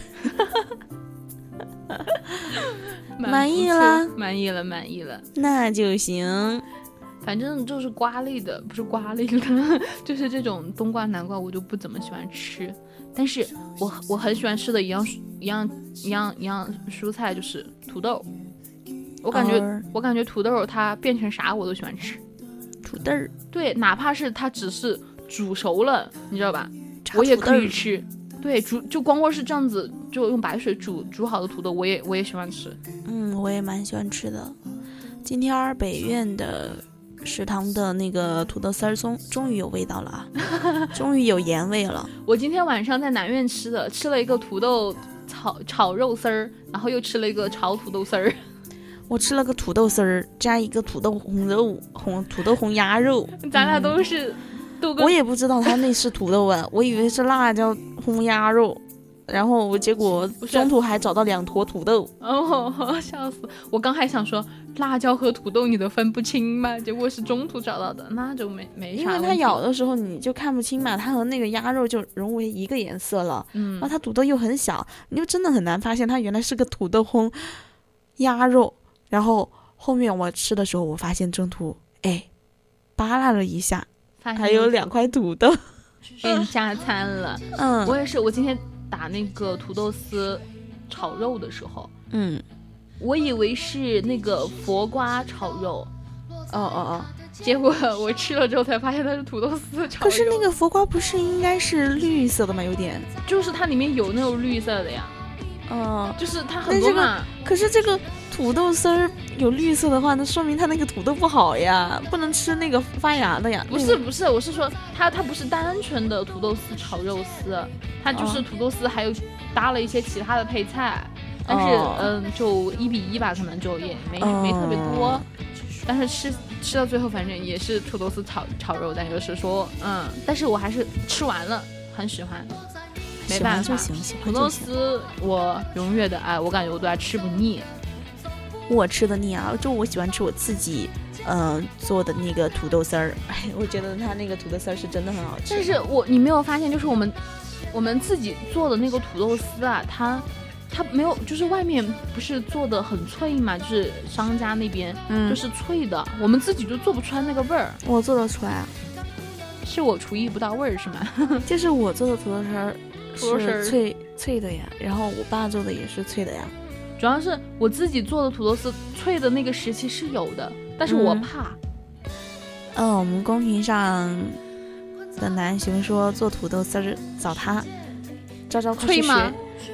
蛮 [LAUGHS] 满意了满意了，满意了。那就行。反正就是瓜类的，不是瓜类的，[LAUGHS] 就是这种冬瓜、南瓜，我就不怎么喜欢吃。但是我我很喜欢吃的一样一样一样一样蔬菜就是土豆。我感觉、哦我感觉土豆它变成啥我都喜欢吃。土豆儿，对，哪怕是它只是煮熟了，你知道吧？我也可以吃。对，煮就光光是这样子，就用白水煮煮好的土豆，我也我也喜欢吃。嗯，我也蛮喜欢吃的。今天儿北苑的食堂的那个土豆丝儿松终于有味道了啊，[LAUGHS] 终于有盐味了。[LAUGHS] 我今天晚上在南苑吃的，吃了一个土豆炒炒肉丝儿，然后又吃了一个炒土豆丝儿。我吃了个土豆丝儿，加一个土豆红肉红土豆红鸭肉。咱俩都是、我也不知道它那是土豆啊，我以为是辣椒红鸭肉。然后我结果中途还找到两坨土豆。哦，笑死！我刚还想说辣椒和土豆你都分不清吗？结果是中途找到的，那就没没啥因为它咬的时候你就看不清嘛，它和那个鸭肉就融为一个颜色了。嗯然后它土豆又很小，你就真的很难发现它原来是个土豆烘鸭肉。然后后面我吃的时候，我发现中途哎扒拉了一下，发现还有两块土豆。[LAUGHS] 给你加餐了。嗯我也是，我今天打那个土豆丝炒肉的时候，嗯，我以为是那个佛瓜炒肉，哦哦哦。结果我吃了之后才发现它是土豆丝炒肉。可是那个佛瓜不是应该是绿色的吗？有点。就是它里面有那种绿色的呀，嗯，就是它很多嘛。可是这个土豆丝儿有绿色的话，那说明它那个土豆不好呀，不能吃那个发芽的呀。不是不是，我是说它它不是单纯的土豆丝炒肉丝，它就是哦土豆丝还有搭了一些其他的配菜，但是、哦嗯就一比一吧，可能就也没、没特别多哦，但是吃吃到最后反正也是土豆丝炒炒肉，但就是说嗯，但是我还是吃完了，很喜欢，没喜办法。土豆。丝我永远的爱，我感觉我都爱吃不腻。我吃的腻啊，就我喜欢吃我自己嗯、做的那个土豆丝儿。哎，我觉得它那个土豆丝儿是真的很好吃。但是我你没有发现，就是我们我们自己做的那个土豆丝啊，它它没有，就是外面不是做的很脆嘛，就是商家那边嗯，就是脆的，我们自己就做不出来那个味儿，我做得出来啊，是我厨艺不到位儿是吗？[LAUGHS] 就是我做的土豆丝儿土豆丝儿是脆脆的呀，然后我爸做的也是脆的呀。主要是我自己做的土豆丝脆的那个时期是有的，但是我嗯怕，嗯，我们公屏上的南熊说做土豆丝儿找他，招招快去学脆吗？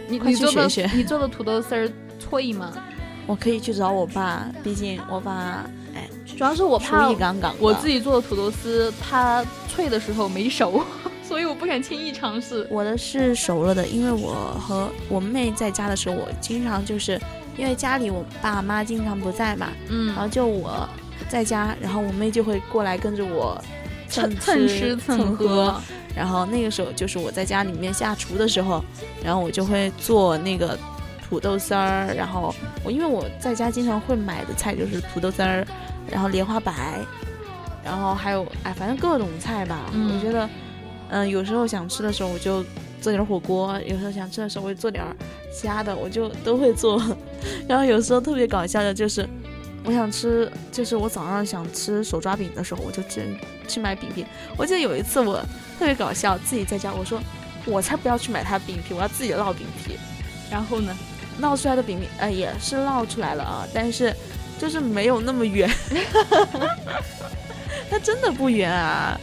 你快去你做的学学你做的土豆丝儿脆吗？[LAUGHS] 我可以去找我爸，毕竟我爸哎，主要是我怕。我自己做的土豆丝它脆的时候没熟，[LAUGHS] 所以我不敢轻易尝试。我的是熟了的，因为我和我妹在家的时候，我经常就是因为家里我爸妈经常不在嘛，嗯。然后就我在家，然后我妹就会过来跟着我蹭蹭蹭吃蹭喝，然后那个时候就是我在家里面下厨的时候，然后我就会做那个土豆丝儿，然后我因为我在家经常会买的菜就是土豆丝儿，然后莲花白，然后还有哎反正各种菜吧，嗯。我觉得嗯、有时候想吃的时候我就做点火锅，有时候想吃的时候我就做点儿其他的，我就都会做，[LAUGHS] 然后有时候特别搞笑的就是。我想吃，就是我早上想吃手抓饼的时候，我就真去买饼皮。我记得有一次我特别搞笑，自己在家我说，我才不要去买它饼皮，我要自己烙饼皮。然后呢？烙出来的饼皮，呃，也是烙出来了啊，但是就是没有那么圆。[LAUGHS] 它真的不圆啊！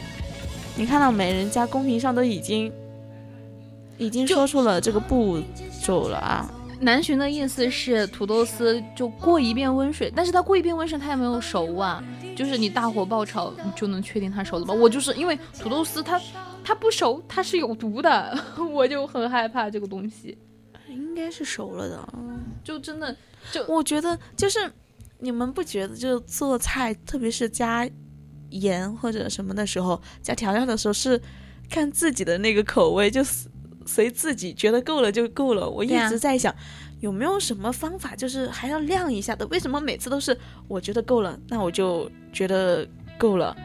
你看到没？人家公屏上都已经已经说出了这个步骤了啊。南浔的意思是土豆丝就过一遍温水，但是它过一遍温水它也没有熟啊，就是你大火爆炒你就能确定它熟了吗？我就是因为土豆丝它它不熟它是有毒的，[LAUGHS] 我就很害怕这个东西，应该是熟了的。就真的就我觉得就是你们不觉得，就做菜，特别是加盐或者什么的时候，加调料的时候，是看自己的那个口味，就随随自己觉得够了就够了。我一直在想，有没有什么方法，就是还要晾一下的？为什么每次都是我觉得够了，那我就觉得够了？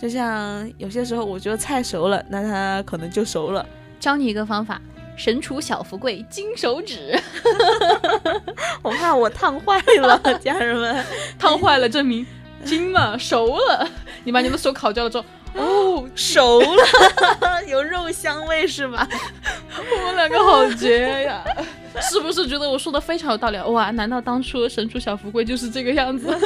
就像有些时候我觉得菜熟了，那它可能就熟了。教你一个方法。神厨小福贵金手指，[LAUGHS] 我怕我烫坏了，家人们。烫坏了证明 [LAUGHS] 金嘛熟了。你把你的手烤焦了之后，[GASPS] 哦，熟了，[LAUGHS] 有肉香味是吧？我们两个好绝呀！是不是觉得我说的非常有道理？哇，难道当初神厨小福贵就是这个样子？[LAUGHS]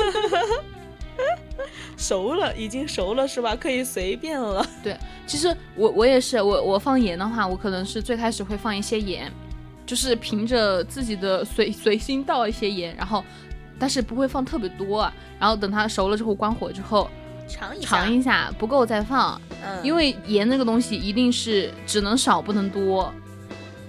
熟了，已经熟了是吧？可以随便了。对其实我我也是，我我放盐的话，我可能是最开始会放一些盐，就是凭着自己的随随心倒一些盐，然后但是不会放特别多啊。然后等它熟了之后关火之后尝一尝一下，不够再放，嗯因为盐那个东西一定是只能少不能多。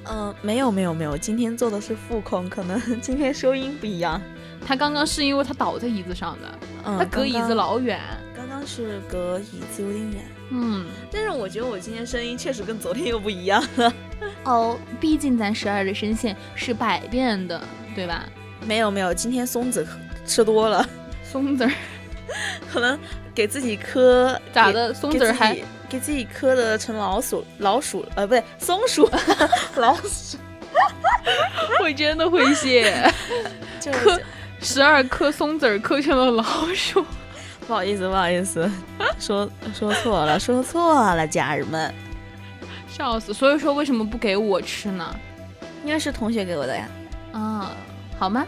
嗯、没有没有没有，今天做的是副控，可能 [LAUGHS] 今天收音不一样。他刚刚是因为他倒在椅子上的，嗯，他隔椅子老远。刚刚是隔椅子有点远，嗯，但是我觉得我今天声音确实跟昨天又不一样了。哦，毕竟咱十二的声线是百变的，对吧？没有没有，今天松子吃多了，松子儿 [LAUGHS] 可能给自己磕咋的？松子儿还给自己磕的成老鼠老鼠呃不对松鼠老鼠，[LAUGHS] [LAUGHS] 会真的会谢，就磕十二颗松子儿磕成了老鼠。不好意思不好意思，说说错了说错了，家人们，笑死！所以说为什么不给我吃呢？应该是同学给我的呀。啊，好吗？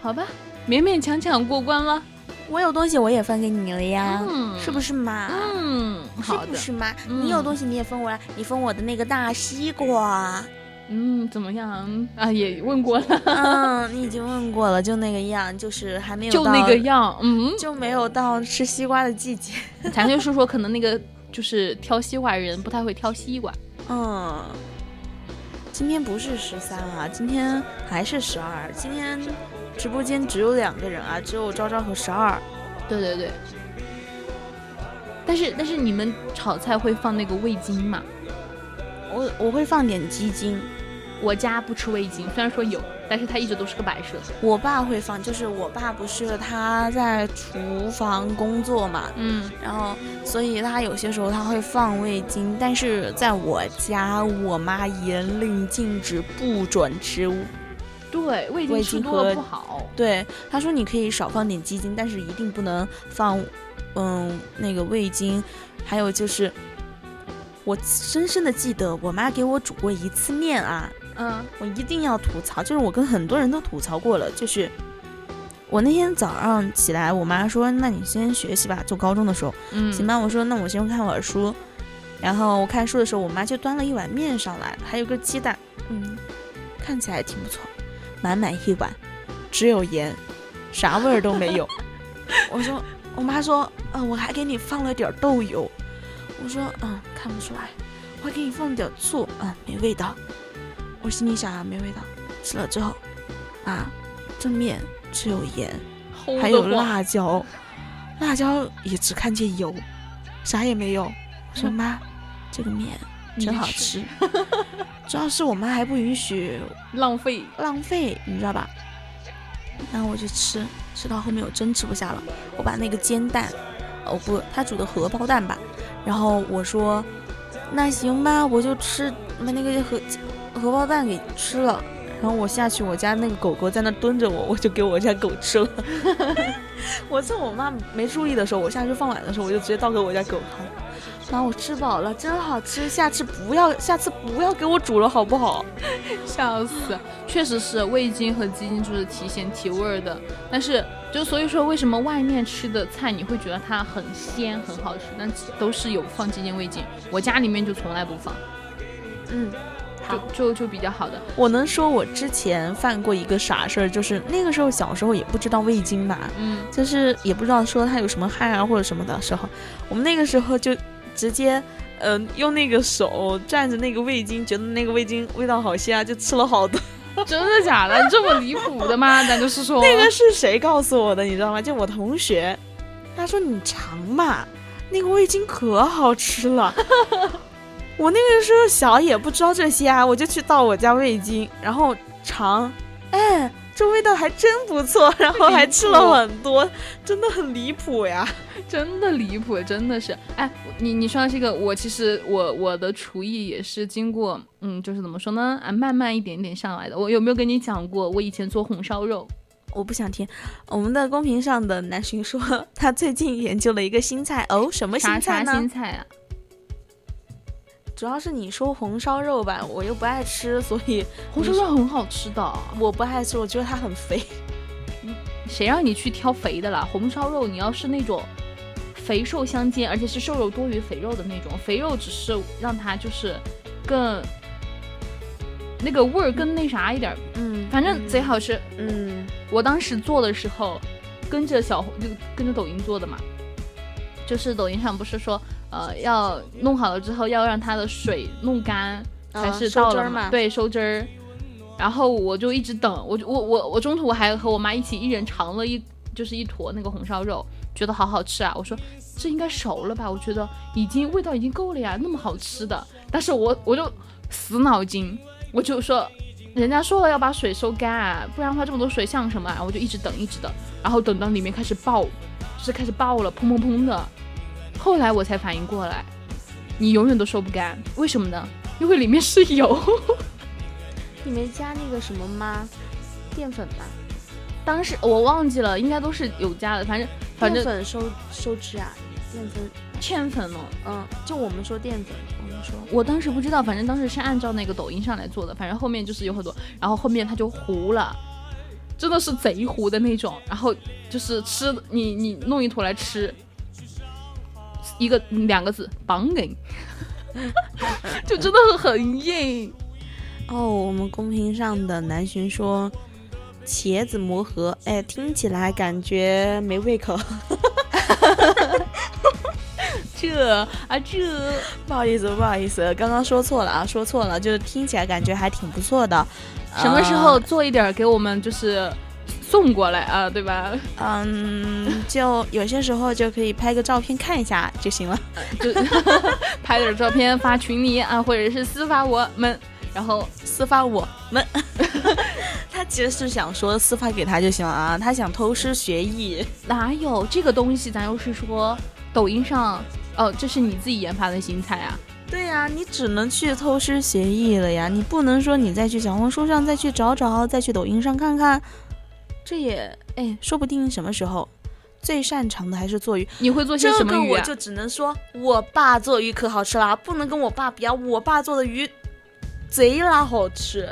好吧，勉勉强强过关了。我有东西我也分给你了呀，嗯是不是嘛？嗯，是好的。不是嘛？嗯你有东西你也分我呀，你分我的那个大西瓜。嗯，怎么样啊？也问过了，嗯，你已经问过了，就那个样，就是还没有就到那个样。嗯，就没有到吃西瓜的季节。[LAUGHS] 咱就是说，可能那个就是挑西瓜人不太会挑西瓜。嗯，今天不是十三啊，今天还是十二。今天直播间只有两个人啊，只有昭昭和十二。对对对。但是但是你们炒菜会放那个味精吗？我我会放点鸡精，我家不吃味精，虽然说有，但是它一直都是个摆设。我爸会放，就是我爸不是他在厨房工作嘛，嗯，然后所以他有些时候他会放味精，但是在我家，我妈严令禁止，不准吃对，味精吃多了和不好。对，他说你可以少放点鸡精，但是一定不能放，嗯，那个味精。还有就是，我深深的记得我妈给我煮过一次面啊，嗯我一定要吐槽，就是我跟很多人都吐槽过了，就是我那天早上起来，我妈说，那你先学习吧，就高中的时候，嗯，行吧，我说那我先看会儿书，然后我看书的时候，我妈就端了一碗面上来，还有个鸡蛋，嗯，看起来挺不错，满满一碗，只有盐，啥味儿都没有。[LAUGHS] 我说，我妈说，嗯、我还给你放了点豆油。我说，嗯，看不出来。我还给你放了点醋，嗯，没味道。我心里想啊，没味道。吃了之后，啊，这面只有盐，还有，辣椒，辣椒也只看见油，啥也没有。我说妈，这个面真好吃，[LAUGHS] 主要是我妈还不允许浪费。浪费，你知道吧？然后我就吃，吃到后面我真吃不下了，我把那个煎蛋，哦不，他煮的荷包蛋吧，然后我说，那行吧，我就吃把那个荷荷包蛋给吃了。然后我下去，我家那个狗狗在那蹲着我，我就给我家狗吃了。[LAUGHS] 我趁我妈没注意的时候，我下去放碗的时候，我就直接倒给我家狗喝。妈，我吃饱了，真好吃，下次不要，下次不要给我煮了，好不好？[LAUGHS] 笑死，确实是味精和鸡精就是提鲜提味儿的，但是就所以说为什么外面吃的菜你会觉得它很鲜很好吃，但都是有放鸡精味精，我家里面就从来不放，嗯，好就就就比较好的。我能说，我之前犯过一个傻事儿，就是那个时候小时候也不知道味精嘛，嗯，就是也不知道说它有什么害啊或者什么的时候，我们那个时候就直接，嗯、用那个手蘸着那个味精，觉得那个味精味道好鲜啊，就吃了好多。[LAUGHS] 真的假的？这么离谱的吗？咱就是说那个是谁告诉我的，你知道吗？就我同学，他说你尝嘛，那个味精可好吃了。我那个时候小也不知道这些啊，我就去倒我家味精，然后尝，哎，这味道还真不错，然后还吃了很多，真的很离谱呀。[LAUGHS] 真的离谱，真的是。哎，你你说到这个，我其实我我的厨艺也是经过，嗯，就是怎么说呢，啊，慢慢一点点上来的。我有没有跟你讲过，我以前做红烧肉？我不想听。我们的公屏上的南浔说，他最近研究了一个新菜哦，什么新菜呢？啥新菜啊？主要是你说红烧肉吧，我又不爱吃，所以红烧肉很好吃的，我不爱吃，我觉得它很肥。谁让你去挑肥的了？红烧肉你要是那种肥瘦相间，而且是瘦肉多于肥肉的那种，肥肉只是让它就是更那个味儿更那啥一点儿，嗯反正贼好吃。嗯我当时做的时候，跟着小红就跟着抖音做的嘛，就是抖音上不是说，呃，要弄好了之后要让它的水弄干，才啊是到了收汁儿嘛对，收汁儿。然后我就一直等，我就我我我中途我还和我妈一起一人尝了一就是一坨那个红烧肉，觉得好好吃啊。我说这应该熟了吧？我觉得已经味道已经够了呀，那么好吃的。但是我我就死脑筋，我就说人家说了要把水收干啊，不然的话这么多水像什么啊？我就一直等一直等，然后等到里面开始爆，就是开始爆了，砰砰砰的。后来我才反应过来，你永远都收不干，为什么呢？因为里面是油。你没加那个什么吗？淀粉吧？当时我忘记了，应该都是有加的，反正反正淀粉收收汁啊，淀粉，芡粉哦。嗯，就我们说淀粉，我们说我当时不知道，反正当时是按照那个抖音上来做的，反正后面就是有很多，然后后面它就糊了，真的是贼糊的那种，然后就是吃你你弄一坨来吃，一个两个字绑硬，[LAUGHS] 就真的很硬。哦，我们公屏上的南浔说茄子魔盒，哎，听起来感觉没胃口。这 [LAUGHS] 啊这，不好意思，不好意思，刚刚说错了啊，说错了，就是听起来感觉还挺不错的。什么时候呃做一点给我们就是送过来啊，对吧？嗯，就有些时候就可以拍个照片看一下就行了。[LAUGHS] 就拍点照片发群里啊，或者是私发我们，然后私发我们，[LAUGHS] 他其实是想说私发给他就行了啊，他想偷师学艺。哪有这个东西？咱又是说抖音上哦，这是你自己研发的新菜啊？对呀、你只能去偷师学艺了呀，你不能说你再去小红书上再去找找，再去抖音上看看，这也哎，说不定什么时候最擅长的还是做鱼。你会做些这什么鱼啊？个我就只能说，我爸做鱼可好吃啦，不能跟我爸比啊，我爸做的鱼贼拉好吃，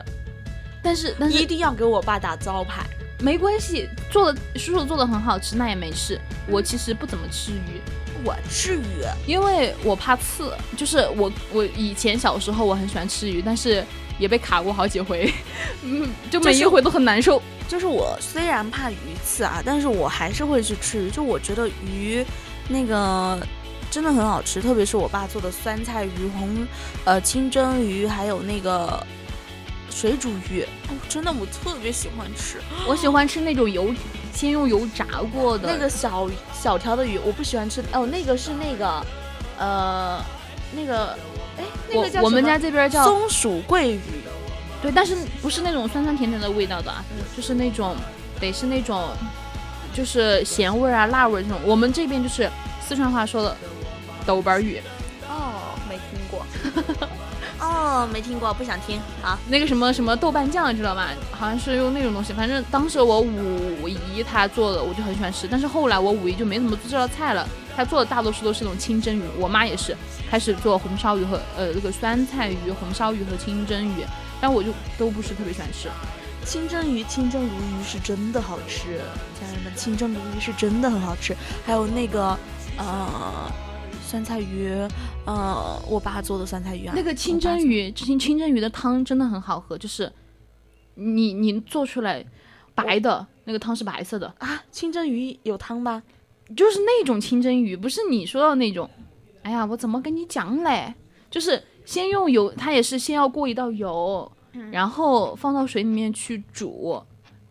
但是但是一定要给我爸打招牌。没关系，做的叔叔做的很好吃，那也没事。我其实不怎么吃鱼，我吃鱼，因为我怕刺。就是我我以前小时候我很喜欢吃鱼，但是也被卡过好几回，[LAUGHS] 嗯，就每一回都很难受。就是我虽然怕鱼刺啊，但是我还是会去吃鱼。就我觉得鱼那个真的很好吃，特别是我爸做的酸菜鱼、红呃清蒸鱼，还有那个水煮鱼，哦，真的我特别喜欢吃。我喜欢吃那种油，先用油炸过的那个小小条的鱼，我不喜欢吃。哦，那个是那个呃那个哎那个叫我我们家这边叫松鼠桂鱼。对，但是不是那种酸酸甜甜的味道的啊，嗯就是那种得是那种就是咸味啊、辣味儿这种。我们这边就是四川话说的豆瓣鱼，哦，没听过。[LAUGHS] 哦，没听过，不想听。好，那个什么什么豆瓣酱，知道吗？好像是用那种东西。反正当时我五姨她做的，我就很喜欢吃。但是后来我五姨就没怎么做这道菜了，她做的大多数都是那种清蒸鱼。我妈也是开始做红烧鱼和呃那个酸菜鱼、红烧鱼和清蒸鱼，但我就都不是特别喜欢吃。清蒸鱼、清蒸鲈鱼是真的好吃，家人们，清蒸鲈鱼是真的很好吃。还有那个呃酸菜鱼，呃我爸做的酸菜鱼啊，那个清蒸鱼，之前清蒸鱼的汤真的很好喝，就是你你做出来白的那个汤是白色的，啊，清蒸鱼有汤吧？就是那种清蒸鱼，不是你说的那种。哎呀，我怎么跟你讲嘞？就是先用油，它也是先要过一道油，然后放到水里面去煮，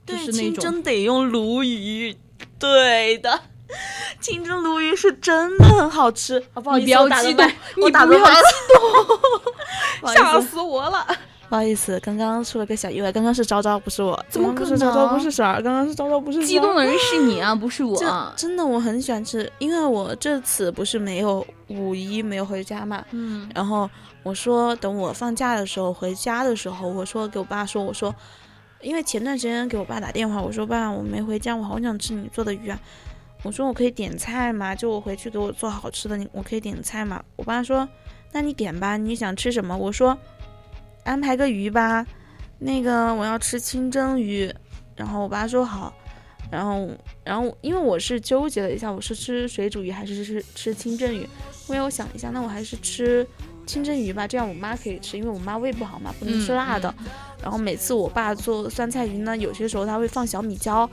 就对，是那种。清蒸得用鲈鱼，对的。[LAUGHS] 清蒸鲈鱼是真的很好吃，啊、不好意思，你不要激动，你不要激 [LAUGHS] 不好意思。吓死我了！不好意思，刚刚出了个小意外，刚刚是昭昭，不是我，怎么可是昭昭，不是婶儿，刚刚是昭昭，不是激动的人是你啊，不是我。真的我很喜欢吃，因为我这次不是没有五一没有回家嘛，嗯，然后我说等我放假的时候回家的时候，我说给我爸说，我说，因为前段时间给我爸打电话，我说爸，我没回家，我好想吃你做的鱼啊，我说我可以点菜吗？就我回去给我做好吃的，你我可以点菜吗？我爸说，那你点吧，你想吃什么？我说安排个鱼吧，那个我要吃清蒸鱼，然后我爸说好。然后，然后，因为我是纠结了一下，我是吃水煮鱼还是吃吃清蒸鱼？后面我想一下，那我还是吃清蒸鱼吧，这样我妈可以吃，因为我妈胃不好嘛，不能吃辣的。然后每次我爸做酸菜鱼呢，有些时候他会放小米椒，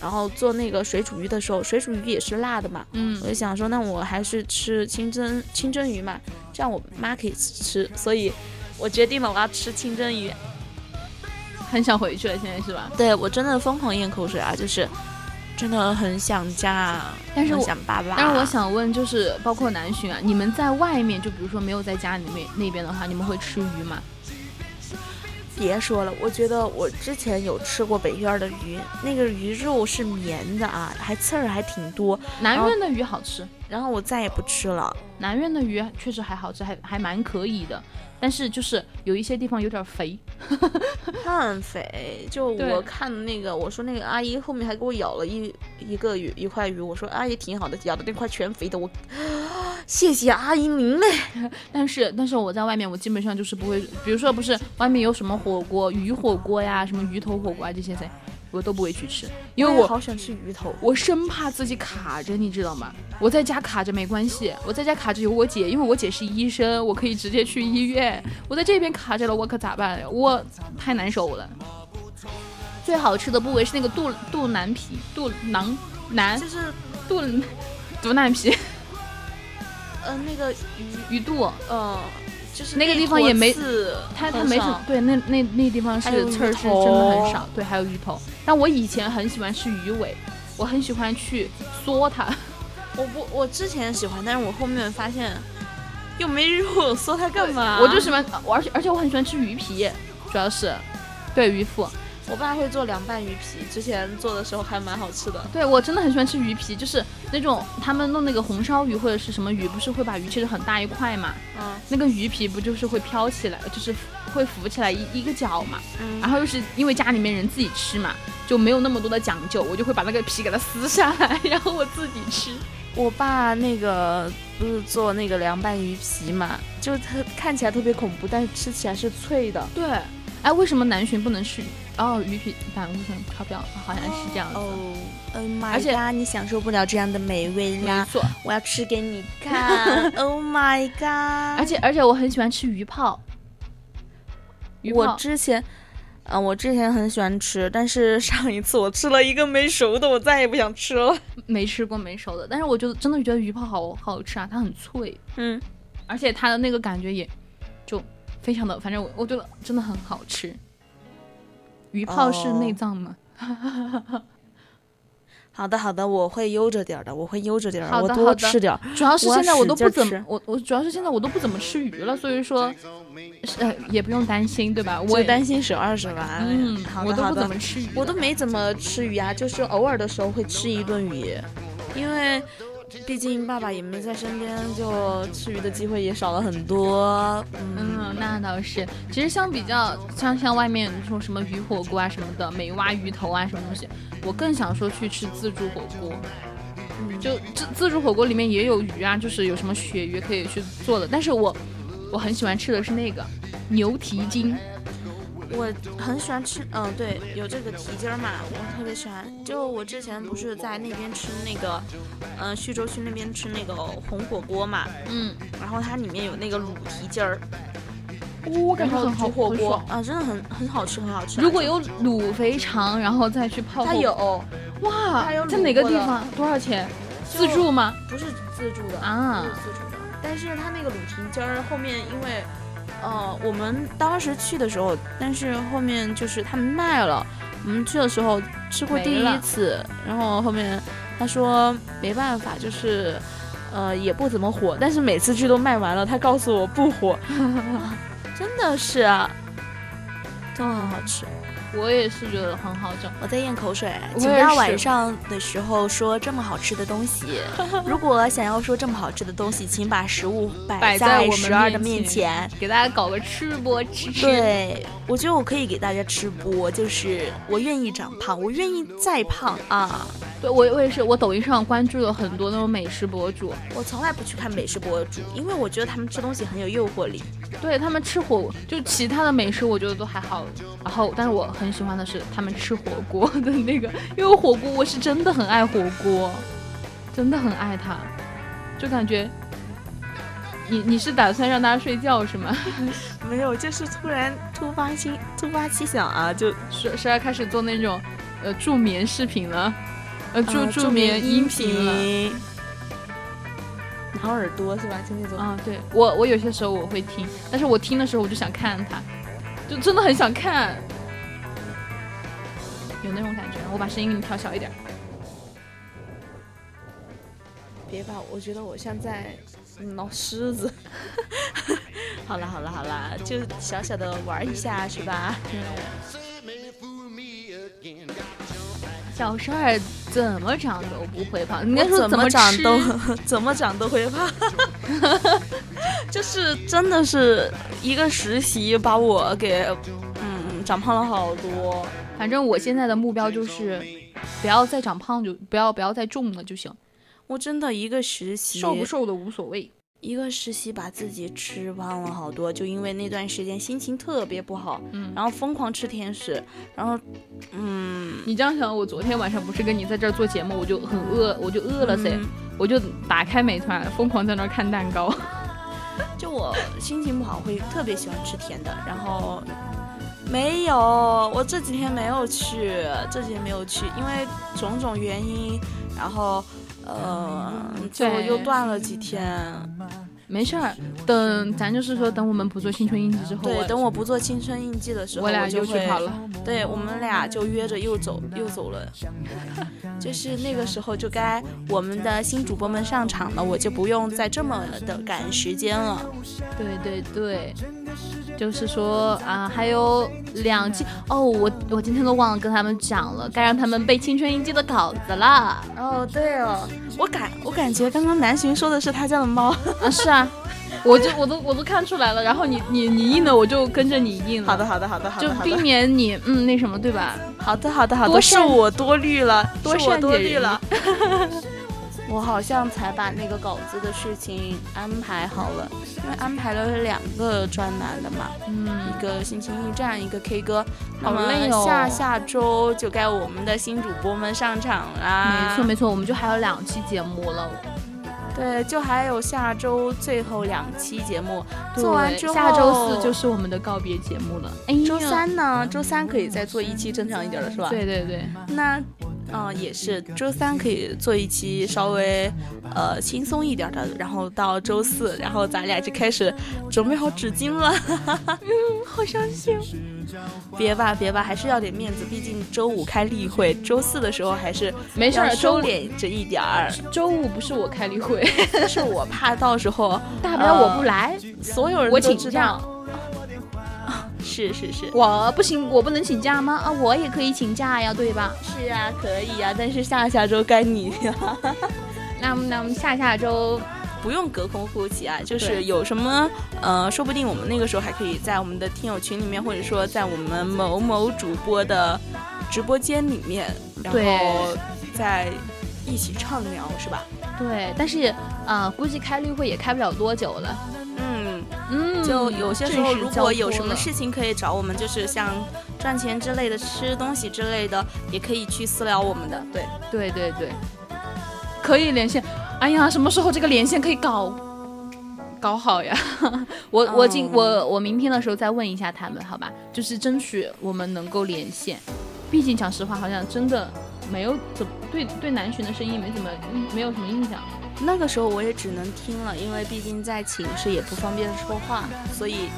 然后做那个水煮鱼的时候，水煮鱼也是辣的嘛。嗯我就想说，那我还是吃清蒸清蒸鱼嘛，这样我妈可以吃，所以我决定了我要吃清蒸鱼。很想回去了，现在是吧？对我真的疯狂咽口水啊，就是真的很想家，很但是我想爸爸。但是我想问，就是包括南浔啊，你们在外面，就比如说没有在家里面那边的话，你们会吃鱼吗？别说了，我觉得我之前有吃过北院的鱼，那个鱼肉是绵的啊，还刺儿还挺多，南苑的鱼好吃，然后我再也不吃了。南苑的鱼确实还好吃，还还蛮可以的，但是就是有一些地方有点肥。[LAUGHS] 它很肥，就我看那个，我说那个阿姨后面还给我咬了一一个鱼一块鱼，我说阿姨挺好的，咬的那块全肥的，我 [GASPS] 谢谢阿姨您嘞。[LAUGHS] 但是但是我在外面，我基本上就是不会，比如说不是外面有什么火锅，鱼火锅呀，什么鱼头火锅啊这些噻，我都不会去吃，因为我也好想吃鱼头。我生怕自己卡着，你知道吗？我在家卡着没关系，我在家卡着有我姐，因为我姐是医生，我可以直接去医院。我在这边卡着了，我可咋办？我太难受了。最好吃的部位是那个肚肚腩皮，肚囊腩就是肚肚腩皮呃那个鱼鱼肚，嗯就是那个地方也没刺它它没什么对，那那那地方是刺儿是真的很少，对，还有鱼头。但我以前很喜欢吃鱼尾，我很喜欢去嗦它。[LAUGHS] 我不我之前喜欢，但是我后面发现又没肉，嗦它干嘛？我就喜欢，我而且而且我很喜欢吃鱼皮，主要是，对鱼腹，我爸会做凉拌鱼皮，之前做的时候还蛮好吃的。对我真的很喜欢吃鱼皮，就是那种他们弄那个红烧鱼或者是什么鱼，不是会把鱼切成很大一块嘛？嗯那个鱼皮不就是会飘起来，就是会浮起来一一个角嘛？嗯然后又是因为家里面人自己吃嘛，就没有那么多的讲究，我就会把那个皮给它撕下来，然后我自己吃。我爸那个不是做那个凉拌鱼皮嘛，就它看起来特别恐怖，但是吃起来是脆的。对，哎，为什么南浔不能吃鱼？哦，鱼皮胆固醇超标，好像是这样子。哦，Oh my 而且 god！你享受不了这样的美味没，错，我要吃给你看。[LAUGHS] oh my god！而且而且我很喜欢吃鱼泡。鱼我之前，嗯、我之前很喜欢吃，但是上一次我吃了一个没熟的，我再也不想吃了。[LAUGHS] 没吃过没熟的，但是我觉得真的觉得鱼泡好好吃啊，它很脆，嗯，而且它的那个感觉也就非常的，反正我我觉得真的很好吃。鱼泡是哦内脏吗？[LAUGHS] 好的好的，我会悠着点儿的，我会悠着点儿，我多吃点儿。主要是现在我都不怎么，我我主要是现在我都不怎么吃鱼了，所以说，呃也不用担心，对吧？我担心省二十万。嗯，我都不好的好的怎么吃鱼，我都没怎么吃鱼啊，就是偶尔的时候会吃一顿鱼，因为毕竟爸爸也没在身边，就吃鱼的机会也少了很多。嗯，嗯，那倒是。其实相比较像像外面这种什么鱼火锅啊什么的，美蛙鱼头啊什么东西，我更想说去吃自助火锅。嗯就自自助火锅里面也有鱼啊，就是有什么鳕鱼可以去做的。但是我我很喜欢吃的是那个牛蹄筋，我很喜欢吃，嗯，对，有这个蹄筋儿嘛，我特别喜欢。就我之前不是在那边吃那个，嗯、徐州区那边吃那个红火锅嘛，嗯，然后它里面有那个卤蹄筋儿，我感觉很好煮火锅很爽啊，真的很很好吃，很好吃啊。如果有卤肥肠，然后再去泡它有，哇它有，在哪个地方？多少钱？自助吗？不是自助的啊不是自助的。但是它那个卤蹄筋儿后面，因为呃我们当时去的时候，但是后面就是他们卖了，我们去的时候吃过第一次，然后后面他说没办法，就是。呃，也不怎么火，但是每次去都卖完了。他告诉我不火，[LAUGHS] 真的是啊，真的很好吃。我也是觉得很好整。我在咽口水，请不要晚上的时候说这么好吃的东西。[LAUGHS] 如果想要说这么好吃的东西，请把食物摆摆在我们十二的面面前。给大家搞个吃播吃吃。对，我觉得我可以给大家吃播，就是我愿意长胖，我愿意再胖啊！对我我也是，我抖音上关注了很多那种美食博主，我从来不去看美食博主，因为我觉得他们吃东西很有诱惑力。对他们吃火，就其他的美食我觉得都还好。然后，但是我很喜欢的是他们吃火锅的那个，因为火锅我是真的很爱火锅，真的很爱它，就感觉。你你是打算让大家睡觉是吗？[LAUGHS] 没有，就是突然突发心突发奇想啊，就谁谁要开始做那种呃助眠视频了，呃助、呃助眠音音频了。频。挠耳朵是吧？就那种。啊，对我我有些时候我会听，但是我听的时候我就想看它，就真的很想看。有那种感觉。我把声音给你调小一点。别吧，我觉得我像在挠狮子。[LAUGHS] 好了好了好了，就小小的玩一下是吧？小帅儿怎么长都不会胖，应该说我怎么长都怎么长都会胖，[LAUGHS] 就是真的是一个实习把我给嗯长胖了好多。反正我现在的目标就是，不要再长胖就不要不要再重了就行，我真的一个实习瘦不瘦的无所谓。一个实习把自己吃胖了好多，就因为那段时间心情特别不好，嗯然后疯狂吃甜食，然后嗯。你这样想，我昨天晚上不是跟你在这儿做节目，我就很饿，我就饿了噻，嗯我就打开美团，疯狂在那儿看蛋糕。[LAUGHS] 就我心情不好会特别喜欢吃甜的，然后没有，我这几天没有去，这几天没有去，因为种种原因，然后呃就又断了几天。没事儿，等咱就是说，等我们不做青春印记之后，对，等我不做青春印记的时候，我俩就去跑了。对我们俩就约着又走又走了，就是那个时候就该我们的新主播们上场了，我就不用再这么的赶时间了。对对对，就是说啊，还有两期哦，我我今天都忘了跟他们讲了，该让他们背青春印记的稿子了。哦，对哦，我感我感觉刚刚南浔说的是他家的猫。啊，是啊，我就我都我都看出来了，然后你你你印了，我就跟着你印了。好的，好的，好的，好的，就避免你嗯那什么，对吧？好的，好的，好的，是我多虑了，多是我多虑了。[LAUGHS] 我好像才把那个稿子的事情安排好了，因为安排了两个专栏的嘛，嗯，一个心情驿站，一个 K 歌。好累哦下下周就该我们的新主播们上场啦。没错没错，我们就还有两期节目了。对，就还有下周最后两期节目做完之后，下周四就是我们的告别节目了。哎呀周三呢，周三可以再做一期正常一点的是吧？对对对，那，嗯、也是周三可以做一期稍微呃轻松一点的，然后到周四，然后咱俩就开始准备好纸巾了。[LAUGHS] 嗯好伤心。别吧，别吧，还是要点面子，毕竟周五开例会，周四的时候还是没事收敛着一点儿。周五不是我开例会，[LAUGHS] 是我怕到时候大不了我不来，所有人我请都知道假。是是是我不行，我不能请假吗？啊，我也可以请假呀，对吧？是啊，可以呀、但是下下周该你了。[LAUGHS] 那么那我们下下周不用隔空呼起啊，就是有什么呃，说不定我们那个时候还可以在我们的听友群里面，或者说在我们某某主播的直播间里面，然后对再一起畅聊，是吧？对，但是呃，估计开例会也开不了多久了。嗯，嗯，就有些时候如果有什么事情可以找我们，就是像赚钱之类的、吃东西之类的，也可以去私聊我们的。对，对对对，可以连线。哎呀，什么时候这个连线可以搞搞好呀？[LAUGHS] 我我今嗯我我明天的时候再问一下他们，好吧？就是争取我们能够连线。毕竟讲实话，好像真的没有怎对对南巡的声音没怎么没有什么印象。那个时候我也只能听了，因为毕竟在寝室也不方便说话，所以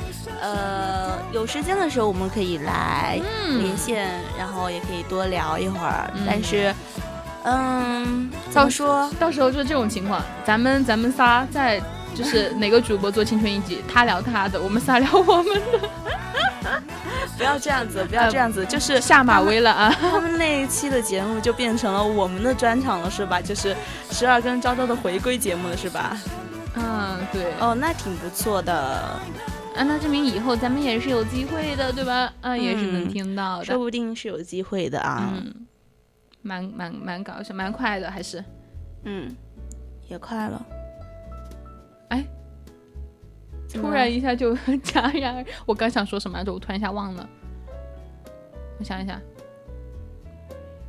呃，有时间的时候我们可以来连嗯，线，然后也可以多聊一会儿。嗯但是，嗯，怎么说？到时候就这种情况，咱们咱们仨在就是哪个主播做青春一集，他聊他的，我们仨聊我们的，不要这样子，不要这样子，就是下马威了啊！[LAUGHS] 他们那一期的节目就变成了我们的专场了，是吧？就是十二跟昭昭的回归节目了，是吧？嗯，对。哦，那挺不错的，啊，那证明以后咱们也是有机会的，对吧？啊，也是能嗯听到的说。不定是有机会的啊。嗯，蛮蛮蛮搞笑，蛮快的，还是嗯，也快了。哎，突然一下就 [LAUGHS] 戛然而。我刚想说什么来着，我突然一下忘了。我想一想，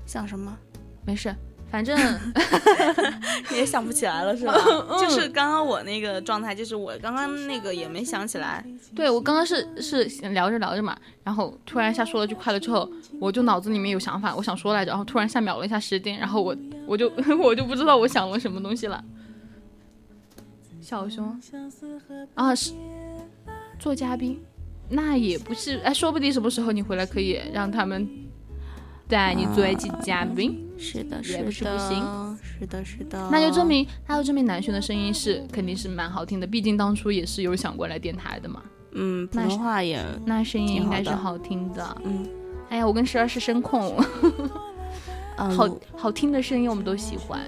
想什么？没事，反正你 [LAUGHS] [LAUGHS] 也想不起来了是吧？嗯就是刚刚我那个状态，就是我刚刚那个也没想起来。对我刚刚是是聊着聊着嘛，然后突然一下说了句快乐之后，我就脑子里面有想法，我想说来着，然后突然一下秒了一下时间，然后我我就我就不知道我想了什么东西了。小熊啊，是做嘉宾，那也不是，哎，说不定什么时候你回来可以让他们带你做一期嘉宾，是的，是不行，是的，是的，那就证明，那就证明南浔的声音是肯定是蛮好听的，毕竟当初也是有想过来电台的嘛。嗯，普通话也那声音应该是好听的。嗯。哎呀，我跟十二是声控，嗯。[LAUGHS] 好好听的声音我们都喜欢。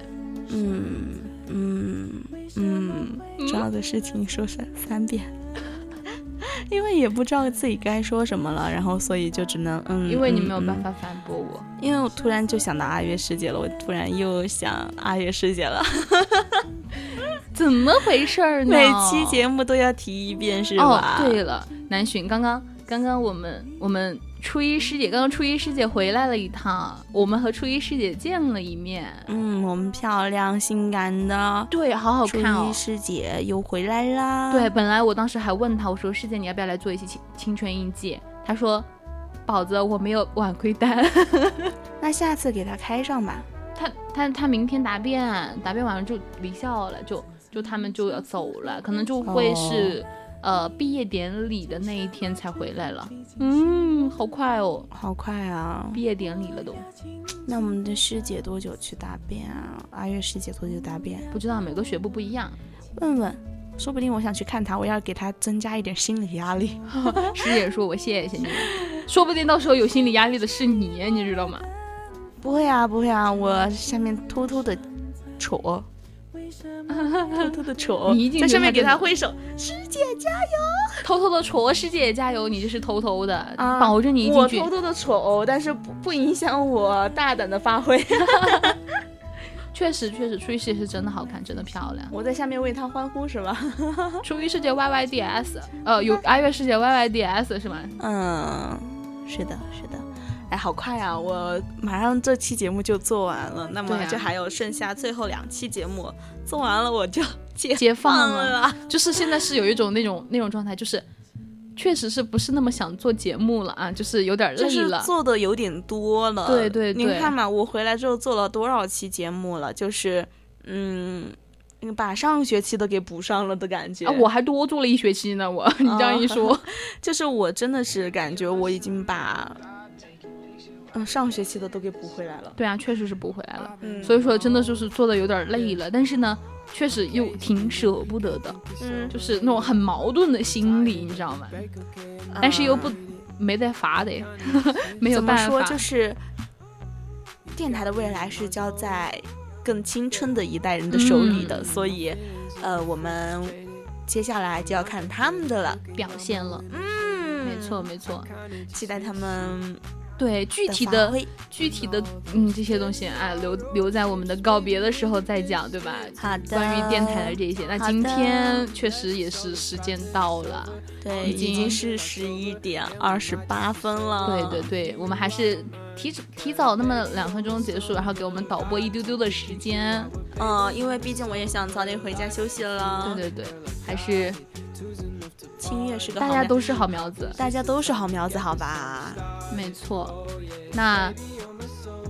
嗯嗯嗯，重要的事情说三三遍。[LAUGHS] 因为也不知道自己该说什么了，然后所以就只能嗯，因为你嗯没有办。嗯法反驳我。因为我突然就想到阿月师姐了，我突然又想阿月师姐了，[LAUGHS] 怎么回事儿呢？每期节目都要提一遍是吧？哦，对了，南浔，刚刚刚刚我们我们初一师姐刚刚初一师姐回来了一趟，我们和初一师姐见了一面。嗯，我们漂亮性感的对，好好看哦一。师姐又回来啦。对，，本来我当时还问她，我说师姐你要不要来做一期青青春印记？她说，宝子我没有晚归单。[LAUGHS] 那下次给她开上吧。她她她明天答辩，答辩完了就离校了，就就他们就要走了，可能就会是、呃毕业典礼的那一天才回来了。嗯，好快哦，好快啊！毕业典礼了都。那我们的师姐多久去答辩啊？阿月师姐多久答辩？不知道每个学部不一样，问问，说不定我想去看她，我要给她增加一点心理压力。[LAUGHS] 师姐说我谢谢你，说不定到时候有心理压力的是你，你知道吗？不会啊，不会啊，我下面偷偷的戳，偷偷的戳，[LAUGHS] 你在上面给他挥手，师姐加油！偷偷的戳师姐加油，你这是偷偷的，啊保证你一我进去偷偷的戳，但是不不影响我大胆的发挥。[LAUGHS] 确实确实初一师姐是真的好看，真的漂亮。我在下面为她欢呼是吧？[LAUGHS] 初一世界 Y Y D S，呃，有阿月师姐 Y Y D S 是吗？嗯，是的，是的。哎，好快啊！我马上这期节目就做完了，那么就还有剩下最后两期节目，做完了我就解解放放了了。就是现在是有一种那种那种状态，就是确实是不是那么想做节目了啊，就是有点就是累了。做的有点多了。对对对您看嘛，我回来之后做了多少期节目了？就是，嗯，把上学期的给补上了的感觉。啊，我还多做了一学期呢，我 [LAUGHS] 你这样一说，[LAUGHS] 就是我真的是感觉我已经把，嗯，上学期的都给补回来了。对啊，确实是补回来了。嗯，所以说真的就是做的有点累了，但是呢，确实又挺舍不得的，嗯，就是那种很矛盾的心理，你知道吗？但是又不没得法的，[LAUGHS] 没有怎么说，办法。就是电台的未来是交在更青春的一代人的手里的，嗯所以，呃，我们接下来就要看他们的了。表现了，嗯，没错没错，期待他们对具体的具体的嗯这些东西啊，留留在我们的告别的时候再讲，对吧？好的，关于电台的这些，那今天确实也是时间到了，对，已经是十一点二十八分了。对对对，我们还是提提早那么两分钟结束，然后给我们导播一丢丢的时间。嗯，因为毕竟我也想早点回家休息了。对对对，还是清月是个大家都是好苗子，大家都是好苗子，好吧？没错。那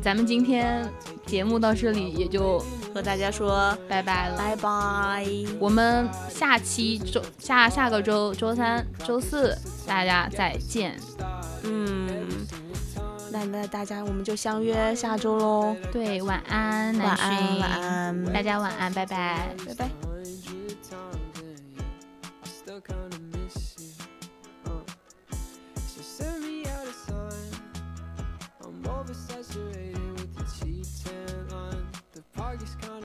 咱们今天节目到这里也就和大家说拜拜了。拜拜。我们下期周下下个周周三、周四大家再见。嗯，那那大家我们就相约下周喽。对，晚安，南晚安，浔晚安，大家晚安，拜拜。拜拜。kind of